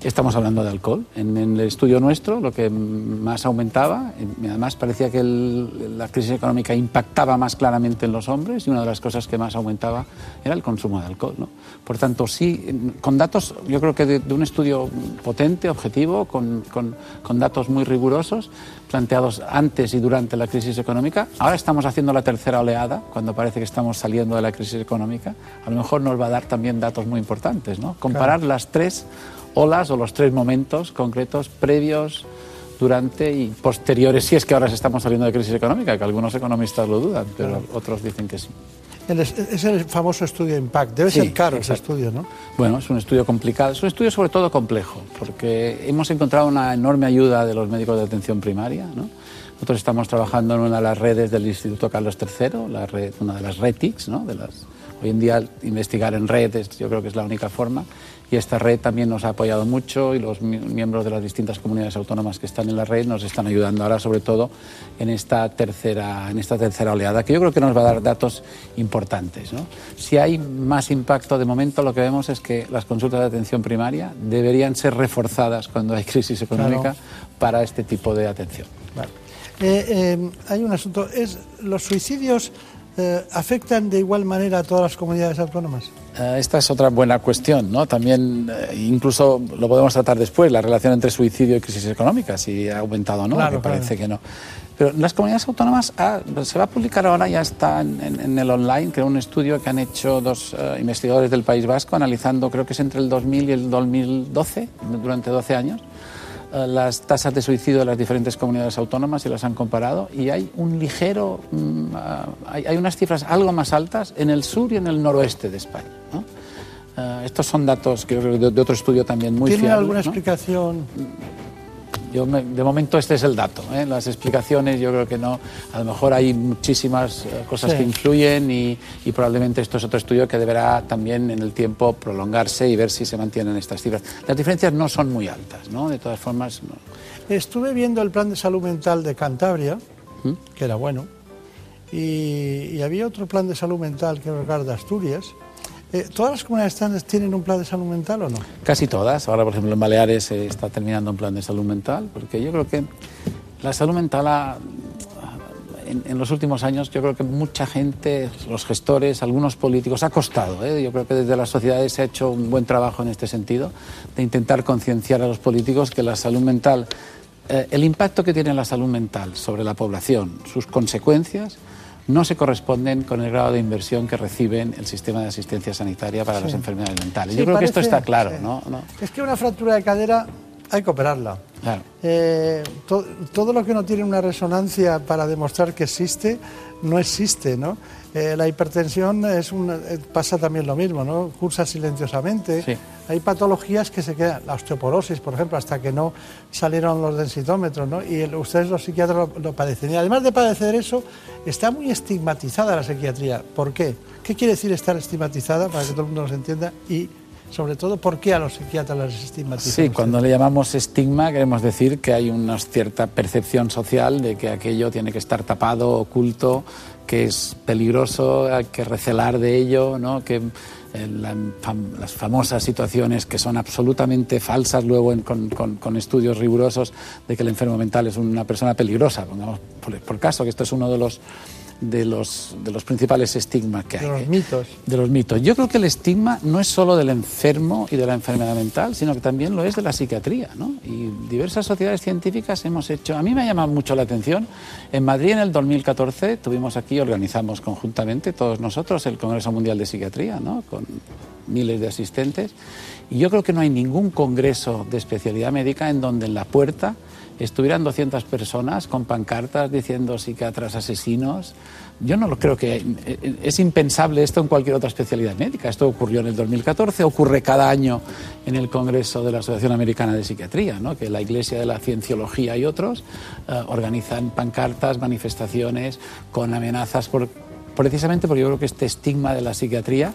Estamos hablando de alcohol. En, el estudio nuestro lo que más aumentaba, y además parecía que la crisis económica impactaba más claramente en los hombres y una de las cosas que más aumentaba era el consumo de alcohol. ¿no? Por tanto, sí, con datos, yo creo que de, un estudio potente, objetivo, con, con, datos muy rigurosos, planteados antes y durante la crisis económica. Ahora estamos haciendo la tercera oleada, cuando parece que estamos saliendo de la crisis económica. A lo mejor nos va a dar también datos muy importantes. ¿no? Comparar las tres olas o los tres momentos concretos previos, durante y posteriores, si es que ahora estamos saliendo de crisis económica, que algunos economistas lo dudan, pero otros dicen que sí. Es el famoso estudio Impact. Debe ser caro ese estudio, ¿no? Bueno, es un estudio complicado. Es un estudio sobre todo complejo, porque hemos encontrado una enorme ayuda de los médicos de atención primaria. ¿no? Nosotros estamos trabajando en una de las redes del Instituto Carlos III, la red, una de las RETICs, ¿no? de las Hoy en día investigar en redes yo creo que es la única forma y esta red también nos ha apoyado mucho y los miembros de las distintas comunidades autónomas que están en la red nos están ayudando ahora sobre todo en esta tercera, en esta tercera oleada que yo creo que nos va a dar datos importantes. Si hay más impacto de momento lo que vemos es que las consultas de atención primaria deberían ser reforzadas cuando hay crisis económica para este tipo de atención. Eh, eh, hay un asunto, es los suicidios eh, afectan de igual manera a todas las comunidades autónomas? Eh, esta es otra buena cuestión, ¿no? También, eh, incluso lo podemos tratar después, la relación entre suicidio y crisis económica, si ha aumentado o no, claro, parece que no. Pero las comunidades autónomas, ah, se va a publicar ahora, ya está en, el online, creo, un estudio que han hecho dos investigadores del País Vasco, analizando, creo que es entre el 2000 y el 2012, durante 12 años, eh, las tasas de suicidio de las diferentes comunidades autónomas y las han comparado y hay un ligero, mm, ah, hay, unas cifras algo más altas en el sur y en el noroeste de España. Eh, estos son datos que de, de, otro estudio también muy ¿Tiene alguna explicación? Yo de momento este es el dato. ¿eh? Las explicaciones yo creo que no. A lo mejor hay muchísimas eh, cosas que influyen y, probablemente esto es otro estudio que deberá también en el tiempo prolongarse y ver si se mantienen estas cifras. Las diferencias no son muy altas, ¿no? De todas formas. No. Estuve viendo el plan de salud mental de Cantabria, ¿Mm? que era bueno, y, y, había otro plan de salud mental que era de Asturias eh, ¿Todas las comunidades tienen un plan de salud mental o no? Casi todas. Ahora, por ejemplo, en Baleares se está terminando un plan de salud mental, porque yo creo que la salud mental en, los últimos años yo creo que mucha gente, los gestores, algunos políticos, ha costado. ¿eh? Yo creo que desde las sociedades se ha hecho un buen trabajo en este sentido, de intentar concienciar a los políticos que la salud mental, eh, el impacto que tiene la salud mental sobre la población, sus consecuencias, no se corresponden con el grado de inversión que reciben el sistema de asistencia sanitaria para las enfermedades mentales. Yo creo que esto está claro, ¿no? Es que una fractura de cadera hay que operarla. Eh, todo lo que no tiene una resonancia para demostrar que existe, no existe, ¿no? Eh, la hipertensión es eh, pasa también lo mismo, ¿no? Cursa silenciosamente. Hay patologías que se quedan, la osteoporosis, por ejemplo, hasta que no salieron los densitómetros, ¿no? Y ustedes los psiquiatras lo, lo, padecen. Y además de padecer eso, está muy estigmatizada la psiquiatría. ¿Por qué? ¿Qué quiere decir estar estigmatizada, para que todo el mundo nos entienda? Y sobre todo, ¿por qué a los psiquiatras les estigmatizan? Sí, cuando le llamamos estigma queremos decir que hay una cierta percepción social de que aquello tiene que estar tapado, oculto, que es peligroso, hay que recelar de ello, ¿no? que eh, las famosas situaciones que son absolutamente falsas luego con, estudios rigurosos de que el enfermo mental es una persona peligrosa, pongamos por caso que esto es uno de los de los, de los principales estigmas que hay. De los mitos. De los mitos. Yo creo que el estigma no es solo del enfermo y de la enfermedad mental, sino que también lo es de la psiquiatría. ¿no? Y diversas sociedades científicas hemos hecho. A mí me ha llamado mucho la atención. En Madrid, en el 2014, tuvimos aquí, organizamos conjuntamente todos nosotros el Congreso Mundial de Psiquiatría, ¿no? con miles de asistentes. Y yo creo que no hay ningún congreso de especialidad médica en donde en la puerta estuvieran 200 personas con pancartas diciendo psiquiatras asesinos. Yo no lo creo que es impensable esto en cualquier otra especialidad médica. Esto ocurrió en el 2014, ocurre cada año en el Congreso de la Asociación Americana de Psiquiatría, ¿no? que la Iglesia de la Cienciología y otros eh, organizan pancartas, manifestaciones con amenazas por precisamente porque yo creo que este estigma de la psiquiatría,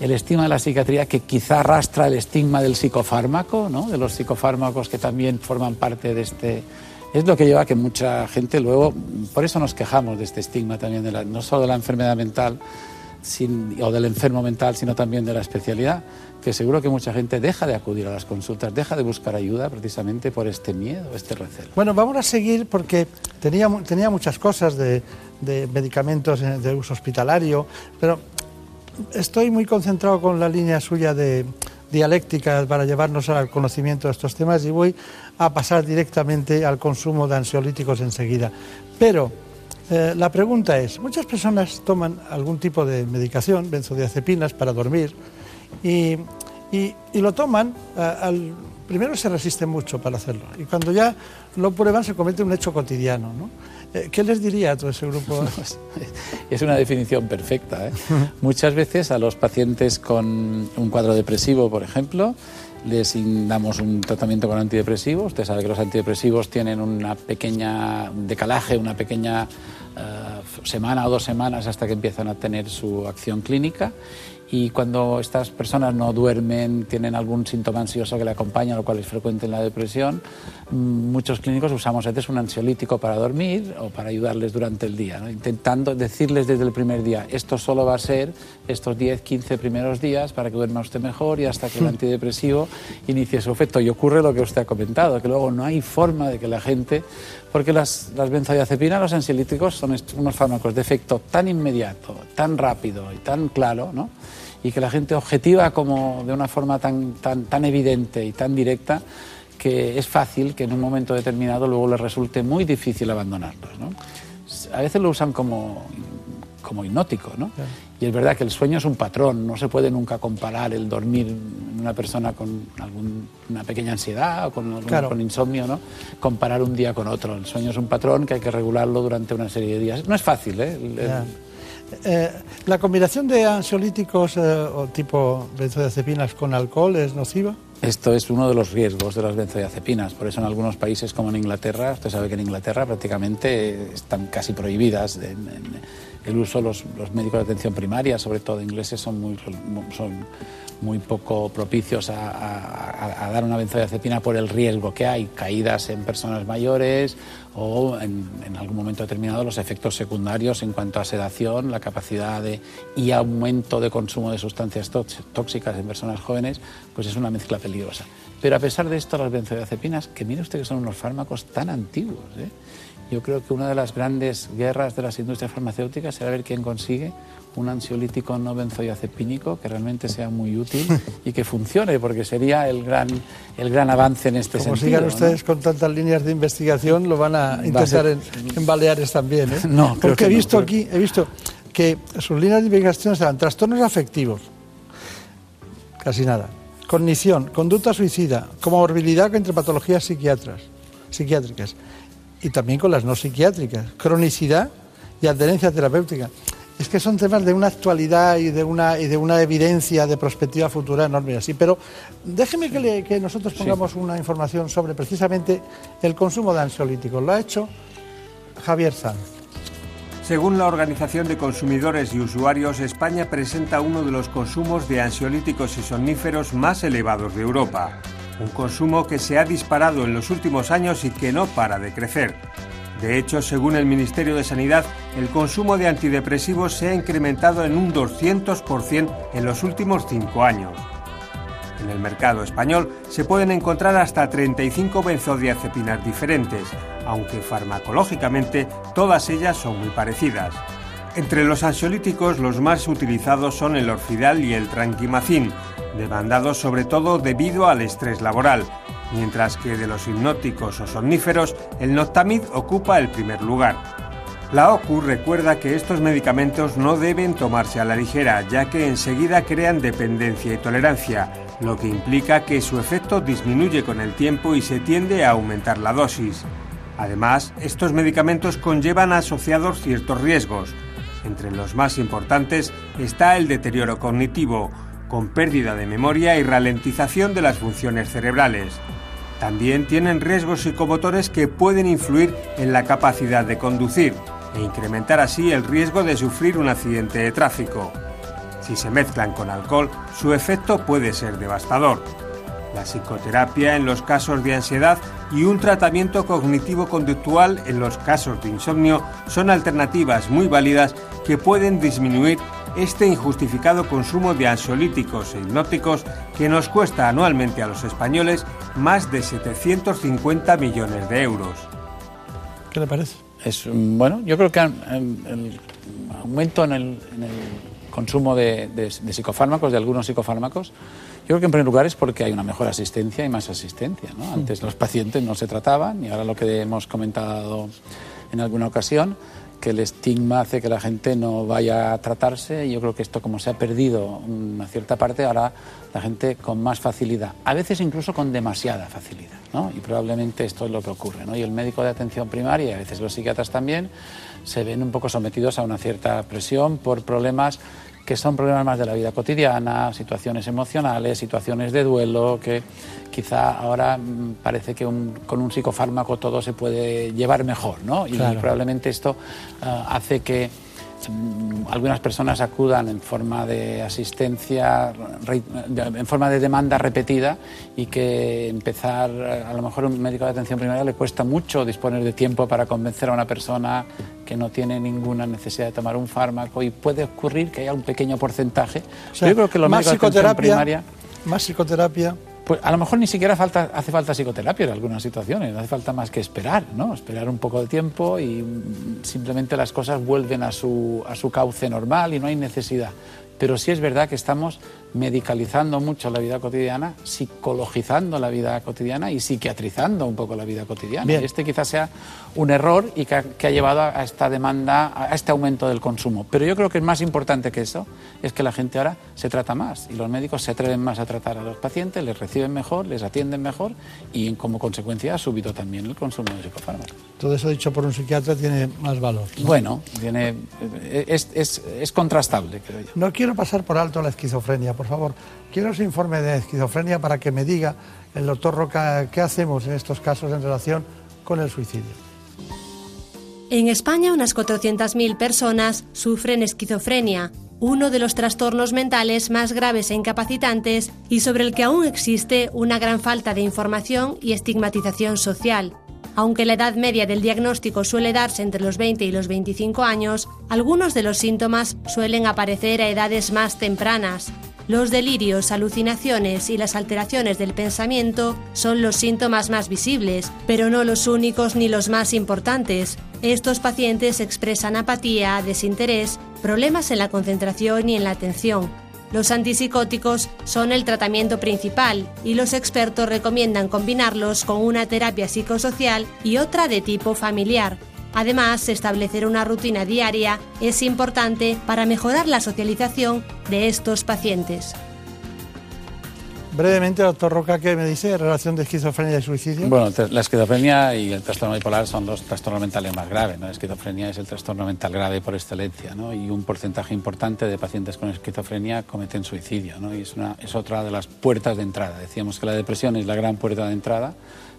el estigma de la psiquiatría que quizá arrastra el estigma del psicofármaco, ¿no? de los psicofármacos que también forman parte de este... Es lo que lleva a que mucha gente luego, por eso nos quejamos de este estigma también, de no solo de la enfermedad mental o del enfermo mental, sino también de la especialidad, que seguro que mucha gente deja de acudir a las consultas, deja de buscar ayuda precisamente por este miedo, este recelo. Bueno, vamos a seguir porque tenía, tenía muchas cosas de, medicamentos de uso hospitalario, pero estoy muy concentrado con la línea suya de dialéctica para llevarnos al conocimiento de estos temas y voy a pasar directamente al consumo de ansiolíticos enseguida. Pero eh, la pregunta es, muchas personas toman algún tipo de medicación, benzodiazepinas, para dormir y, lo toman, al, primero se resisten mucho para hacerlo y cuando ya lo prueban se comete un hecho cotidiano. ¿no? Eh, ¿Qué les diría a todo ese grupo? es una definición perfecta. ¿eh? Muchas veces a los pacientes con un cuadro depresivo, por ejemplo, les damos un tratamiento con antidepresivos. Usted sabe que los antidepresivos tienen una pequeña decalaje, una pequeña eh, semana o dos semanas hasta que empiezan a tener su acción clínica y cuando estas personas no duermen, tienen algún síntoma ansioso que le acompaña, lo cual es frecuente en la depresión, mm, muchos clínicos usamos a veces un ansiolítico para dormir o para ayudarles durante el día, intentando decirles desde el primer día, esto solo va a ser estos 10, 15 primeros días para que duerma usted mejor y hasta que el antidepresivo inicie su efecto. Y ocurre lo que usted ha comentado, que luego no hay forma de que la gente, porque las, las benzodiazepinas, los ansiolíticos son unos fármacos de efecto tan inmediato, tan rápido y tan claro, ¿no? y que la gente objetiva como de una forma tan, tan, tan evidente y tan directa que es fácil que en un momento determinado luego les resulte muy difícil abandonarlos. ¿no? A veces lo usan como, como hipnótico, ¿no? Y es verdad que el sueño es un patrón, no se puede nunca comparar el dormir en una persona con una pequeña ansiedad o con, con insomnio, ¿no? Comparar un día con otro. El sueño es un patrón que hay que regularlo durante una serie de días. No es fácil, ¿eh? Eh, ¿La combinación de ansiolíticos eh, o tipo benzodiazepinas con alcohol es nociva? Esto es uno de los riesgos de las benzodiazepinas. Por eso en algunos países como en Inglaterra, usted sabe que en Inglaterra prácticamente están casi prohibidas el uso. Los, los, médicos de atención primaria, sobre todo ingleses, son muy, son muy poco propicios a, dar una benzodiazepina por el riesgo que hay, caídas en personas mayores o en, algún momento determinado los efectos secundarios en cuanto a sedación, la capacidad y aumento de consumo de sustancias tóxicas en personas jóvenes, pues es una mezcla peligrosa. Pero a pesar de esto, las benzodiazepinas, que mire usted que son unos fármacos tan antiguos, ¿eh? Yo creo que una de las grandes guerras de las industrias farmacéuticas será ver quién consigue un ansiolítico no benzodiazepínico que realmente sea muy útil y que funcione, porque sería el gran, el gran avance en este Como sentido. sigan ustedes con tantas líneas de investigación, lo van a intentar en, en, Baleares también. ¿eh? No, porque he visto no, aquí, he visto que sus líneas de investigación serán trastornos afectivos, casi nada, cognición, conducta suicida, comorbilidad entre patologías psiquiatras, psiquiátricas y también con las no psiquiátricas, cronicidad y adherencia terapéutica. Es que son temas de una actualidad y de una, y de una evidencia de perspectiva futura enorme así. Pero déjeme que, le, que nosotros pongamos sí. una información sobre precisamente el consumo de ansiolíticos. Lo ha hecho Javier Sanz. Según la Organización de Consumidores y Usuarios, España presenta uno de los consumos de ansiolíticos y somníferos más elevados de Europa. Un consumo que se ha disparado en los últimos años y que no para de crecer. De hecho, según el Ministerio de Sanidad, el consumo de antidepresivos se ha incrementado en un 200% en los últimos cinco años. En el mercado español se pueden encontrar hasta 35 benzodiazepinas diferentes, aunque farmacológicamente todas ellas son muy parecidas. Entre los ansiolíticos los más utilizados son el orfidal y el tranquimacin, demandados sobre todo debido al estrés laboral, mientras que de los hipnóticos o somníferos el Noctamid ocupa el primer lugar. La OCU recuerda que estos medicamentos no deben tomarse a la ligera, ya que enseguida crean dependencia y tolerancia, lo que implica que su efecto disminuye con el tiempo y se tiende a aumentar la dosis. Además, estos medicamentos conllevan asociados ciertos riesgos. Entre los más importantes está el deterioro cognitivo, con pérdida de memoria y ralentización de las funciones cerebrales. También tienen riesgos psicomotores que pueden influir en la capacidad de conducir e incrementar así el riesgo de sufrir un accidente de tráfico. Si se mezclan con alcohol, su efecto puede ser devastador. La psicoterapia en los casos de ansiedad y un tratamiento cognitivo-conductual en los casos de insomnio son alternativas muy válidas que pueden disminuir este injustificado consumo de ansiolíticos e hipnóticos que nos cuesta anualmente a los españoles más de 750 millones de euros. ¿Qué le parece? Es, bueno, yo creo que el aumento en el, en el consumo de, de, de, psicofármacos, de algunos psicofármacos, yo creo que en primer lugar es porque hay una mejor asistencia y más asistencia. ¿no? Antes los pacientes no se trataban y ahora lo que hemos comentado en alguna ocasión, que el estigma hace que la gente no vaya a tratarse. Yo creo que esto, como se ha perdido una cierta parte, ahora la gente con más facilidad, a veces incluso con demasiada facilidad. ¿no? Y probablemente esto es lo que ocurre. ¿no? Y el médico de atención primaria, y a veces los psiquiatras también, se ven un poco sometidos a una cierta presión por problemas que son problemas más de la vida cotidiana, situaciones emocionales, situaciones de duelo, que quizá ahora parece que un, con un psicofármaco todo se puede llevar mejor, ¿no? Y claro. probablemente esto uh, hace que algunas personas acudan en forma de asistencia, en forma de demanda repetida y que empezar, a lo mejor a un médico de atención primaria le cuesta mucho disponer de tiempo para convencer a una persona que no tiene ninguna necesidad de tomar un fármaco y puede ocurrir que haya un pequeño porcentaje. O sea, Yo creo que los más médicos de atención primaria... Más psicoterapia. Pues a lo mejor ni siquiera falta, hace falta psicoterapia en algunas situaciones, no hace falta más que esperar, ¿no? Esperar un poco de tiempo y simplemente las cosas vuelven a su, a su cauce normal y no hay necesidad. Pero sí es verdad que estamos medicalizando mucho la vida cotidiana, psicologizando la vida cotidiana y psiquiatrizando un poco la vida cotidiana. Bien. Y este quizás sea un error y que ha, que ha, llevado a esta demanda, a este aumento del consumo. Pero yo creo que es más importante que eso, es que la gente ahora se trata más y los médicos se atreven más a tratar a los pacientes, les reciben mejor, les atienden mejor y como consecuencia ha subido también el consumo de psicofármacos. Todo eso dicho por un psiquiatra tiene más valor. ¿no? Bueno, tiene, es, es, es contrastable, creo yo. No quiero pasar por alto la esquizofrenia, por favor. Quiero ese informe de esquizofrenia para que me diga el doctor Roca qué hacemos en estos casos en relación con el suicidio. En España, unas 400.000 personas sufren esquizofrenia, uno de los trastornos mentales más graves e incapacitantes y sobre el que aún existe una gran falta de información y estigmatización social. Aunque la edad media del diagnóstico suele darse entre los 20 y los 25 años, algunos de los síntomas suelen aparecer a edades más tempranas. Los delirios, alucinaciones y las alteraciones del pensamiento son los síntomas más visibles, pero no los únicos ni los más importantes. Estos pacientes expresan apatía, desinterés, problemas en la concentración y en la atención. Los antipsicóticos son el tratamiento principal y los expertos recomiendan combinarlos con una terapia psicosocial y otra de tipo familiar. Además, establecer una rutina diaria es importante para mejorar la socialización de estos pacientes. Brevemente, doctor Roca, ¿qué me dice relación de esquizofrenia y suicidio? Bueno, la esquizofrenia y el trastorno bipolar son los trastornos mentales más graves. ¿no? La esquizofrenia es el trastorno mental grave por excelencia ¿no? y un porcentaje importante de pacientes con esquizofrenia cometen suicidio. ¿no? Y es, una, es otra de las puertas de entrada. Decíamos que la depresión es la gran puerta de entrada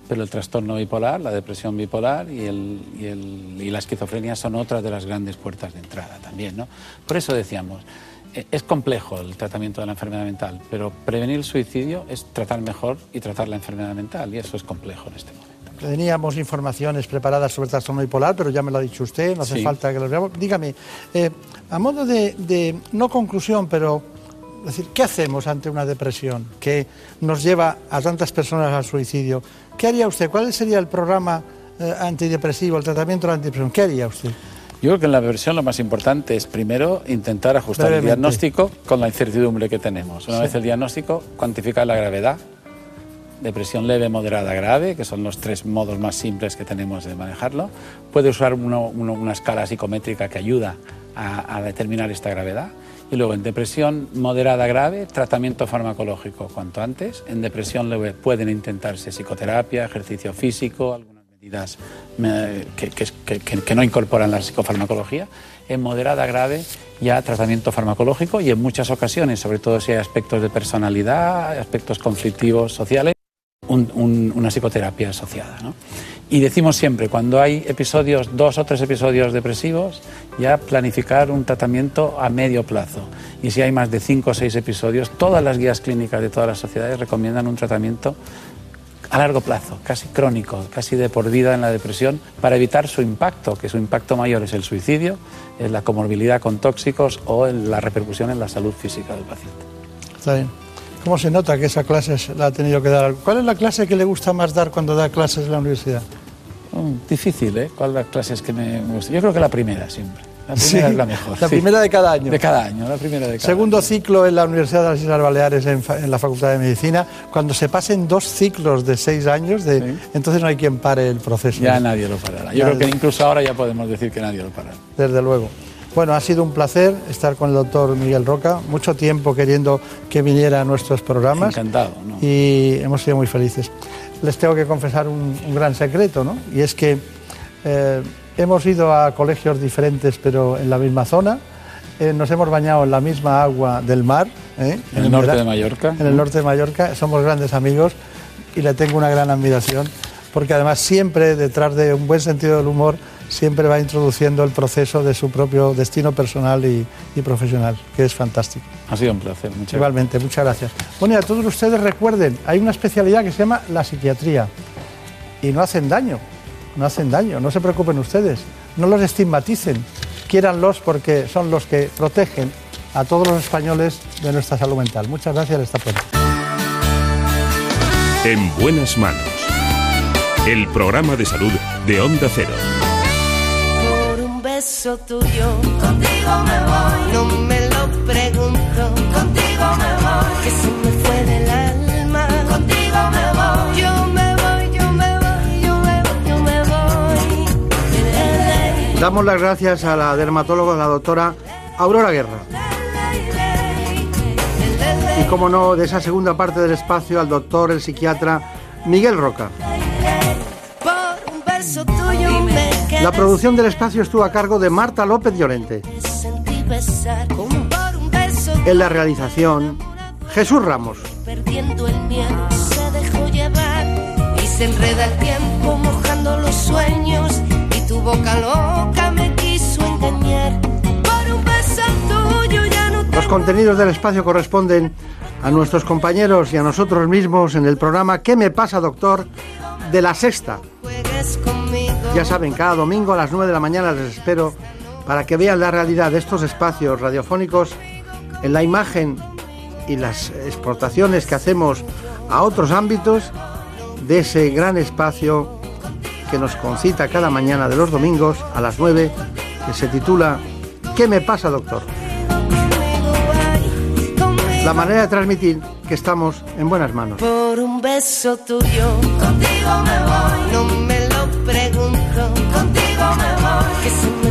pero el trastorno bipolar, la depresión bipolar y, el, y, el, y, la esquizofrenia son otras de las grandes puertas de entrada también. ¿no? Por eso decíamos, e, es complejo el tratamiento de la enfermedad mental, pero prevenir el suicidio es tratar mejor y tratar la enfermedad mental, y eso es complejo en este momento. Teníamos informaciones preparadas sobre el trastorno bipolar, pero ya me lo ha dicho usted, no hace sí. falta que lo veamos. Dígame, eh, a modo de, de, no conclusión, pero decir, ¿qué hacemos ante una depresión que nos lleva a tantas personas al suicidio? ¿Qué haría usted? ¿Cuál sería el programa eh, antidepresivo, el tratamiento de la antidepresión? ¿Qué haría usted? Yo creo que en la depresión lo más importante es primero intentar ajustar Brevemente. el diagnóstico con la incertidumbre que tenemos. Una sí. vez el diagnóstico, cuantificar la gravedad, depresión leve, moderada, grave, que son los tres modos más simples que tenemos de manejarlo. Puede usar uno, uno, una escala psicométrica que ayuda a, a determinar esta gravedad. Y luego en depresión moderada grave, tratamiento farmacológico cuanto antes. En depresión leve pueden intentarse psicoterapia, ejercicio físico, algunas medidas que, que, que, que, no incorporan la psicofarmacología. En moderada grave ya tratamiento farmacológico y en muchas ocasiones, sobre todo si hay aspectos de personalidad, aspectos conflictivos sociales, un, un, una psicoterapia asociada. ¿no? Y decimos siempre, cuando hay episodios, dos o tres episodios depresivos, ya planificar un tratamiento a medio plazo. Y si hay más de cinco o seis episodios, todas las guías clínicas de todas las sociedades recomiendan un tratamiento a largo plazo, casi crónico, casi de por vida en la depresión, para evitar su impacto, que su impacto mayor es el suicidio, es la comorbilidad con tóxicos o la repercusión en la salud física del paciente. Está bien. ¿Cómo se nota que esa clase la ha tenido que dar? ¿Cuál es la clase que le gusta más dar cuando da clases en la universidad? Mm, difícil, ¿eh? ¿Cuál es la clase que me gusta? Yo creo que la primera siempre. La primera sí, es la mejor. La sí. primera de cada año. De cada año, la primera de cada Segundo año. ciclo en la Universidad de las Islas Baleares, en, en, la Facultad de Medicina. Cuando se pasen dos ciclos de seis años, de, sí. entonces no hay quien pare el proceso. Ya nadie lo parará. Yo creo que incluso ahora ya podemos decir que nadie lo parará. Desde luego. Bueno, ha sido un placer estar con el doctor Miguel Roca, mucho tiempo queriendo que viniera a nuestros programas. Encantado. ¿no? Y hemos sido muy felices. Les tengo que confesar un, un gran secreto, ¿no? Y es que eh, hemos ido a colegios diferentes, pero en la misma zona. Eh, nos hemos bañado en la misma agua del mar. ¿eh? En, en el norte de Mallorca. En el norte de Mallorca. Somos grandes amigos y le tengo una gran admiración, porque además siempre detrás de un buen sentido del humor siempre va introduciendo el proceso de su propio destino personal y, y, profesional, que es fantástico. Ha sido un placer, muchas Igualmente, gracias. muchas gracias. Bueno, y a todos ustedes recuerden, hay una especialidad que se llama la psiquiatría y no hacen daño, no hacen daño, no se preocupen ustedes, no los estigmaticen, quiéranlos porque son los que protegen a todos los españoles de nuestra salud mental. Muchas gracias, esta puerta. En buenas manos. El programa de salud de Onda Cero beso tuyo. Contigo me voy. No me lo pregunto. Contigo me voy. Que se me fue del alma. Contigo me voy. Yo me voy, yo me voy, yo me voy, yo me voy. Damos las gracias a la dermatóloga, la doctora Aurora Guerra. Y como no, de esa segunda parte del espacio al doctor, el psiquiatra Miguel Roca. La producción del espacio estuvo a cargo de Marta López Llorente. En la realización, Jesús Ramos. Perdiendo el miedo, se dejó llevar y se enreda el tiempo mojando los sueños y tu boca loca me quiso engañar. Por un beso tuyo ya no Los contenidos del espacio corresponden a nuestros compañeros y a nosotros mismos en el programa ¿Qué me pasa, doctor? de la sexta. Ya saben, cada domingo a las 9 de la mañana les espero para que vean la realidad de estos espacios radiofónicos en la imagen y las exportaciones que hacemos a otros ámbitos de ese gran espacio que nos concita cada mañana de los domingos a las 9, que se titula ¿Qué me pasa, doctor? La manera de transmitir que estamos en buenas manos. Por un beso tuyo, contigo me voy. Lo pregunto, contigo me voy. Que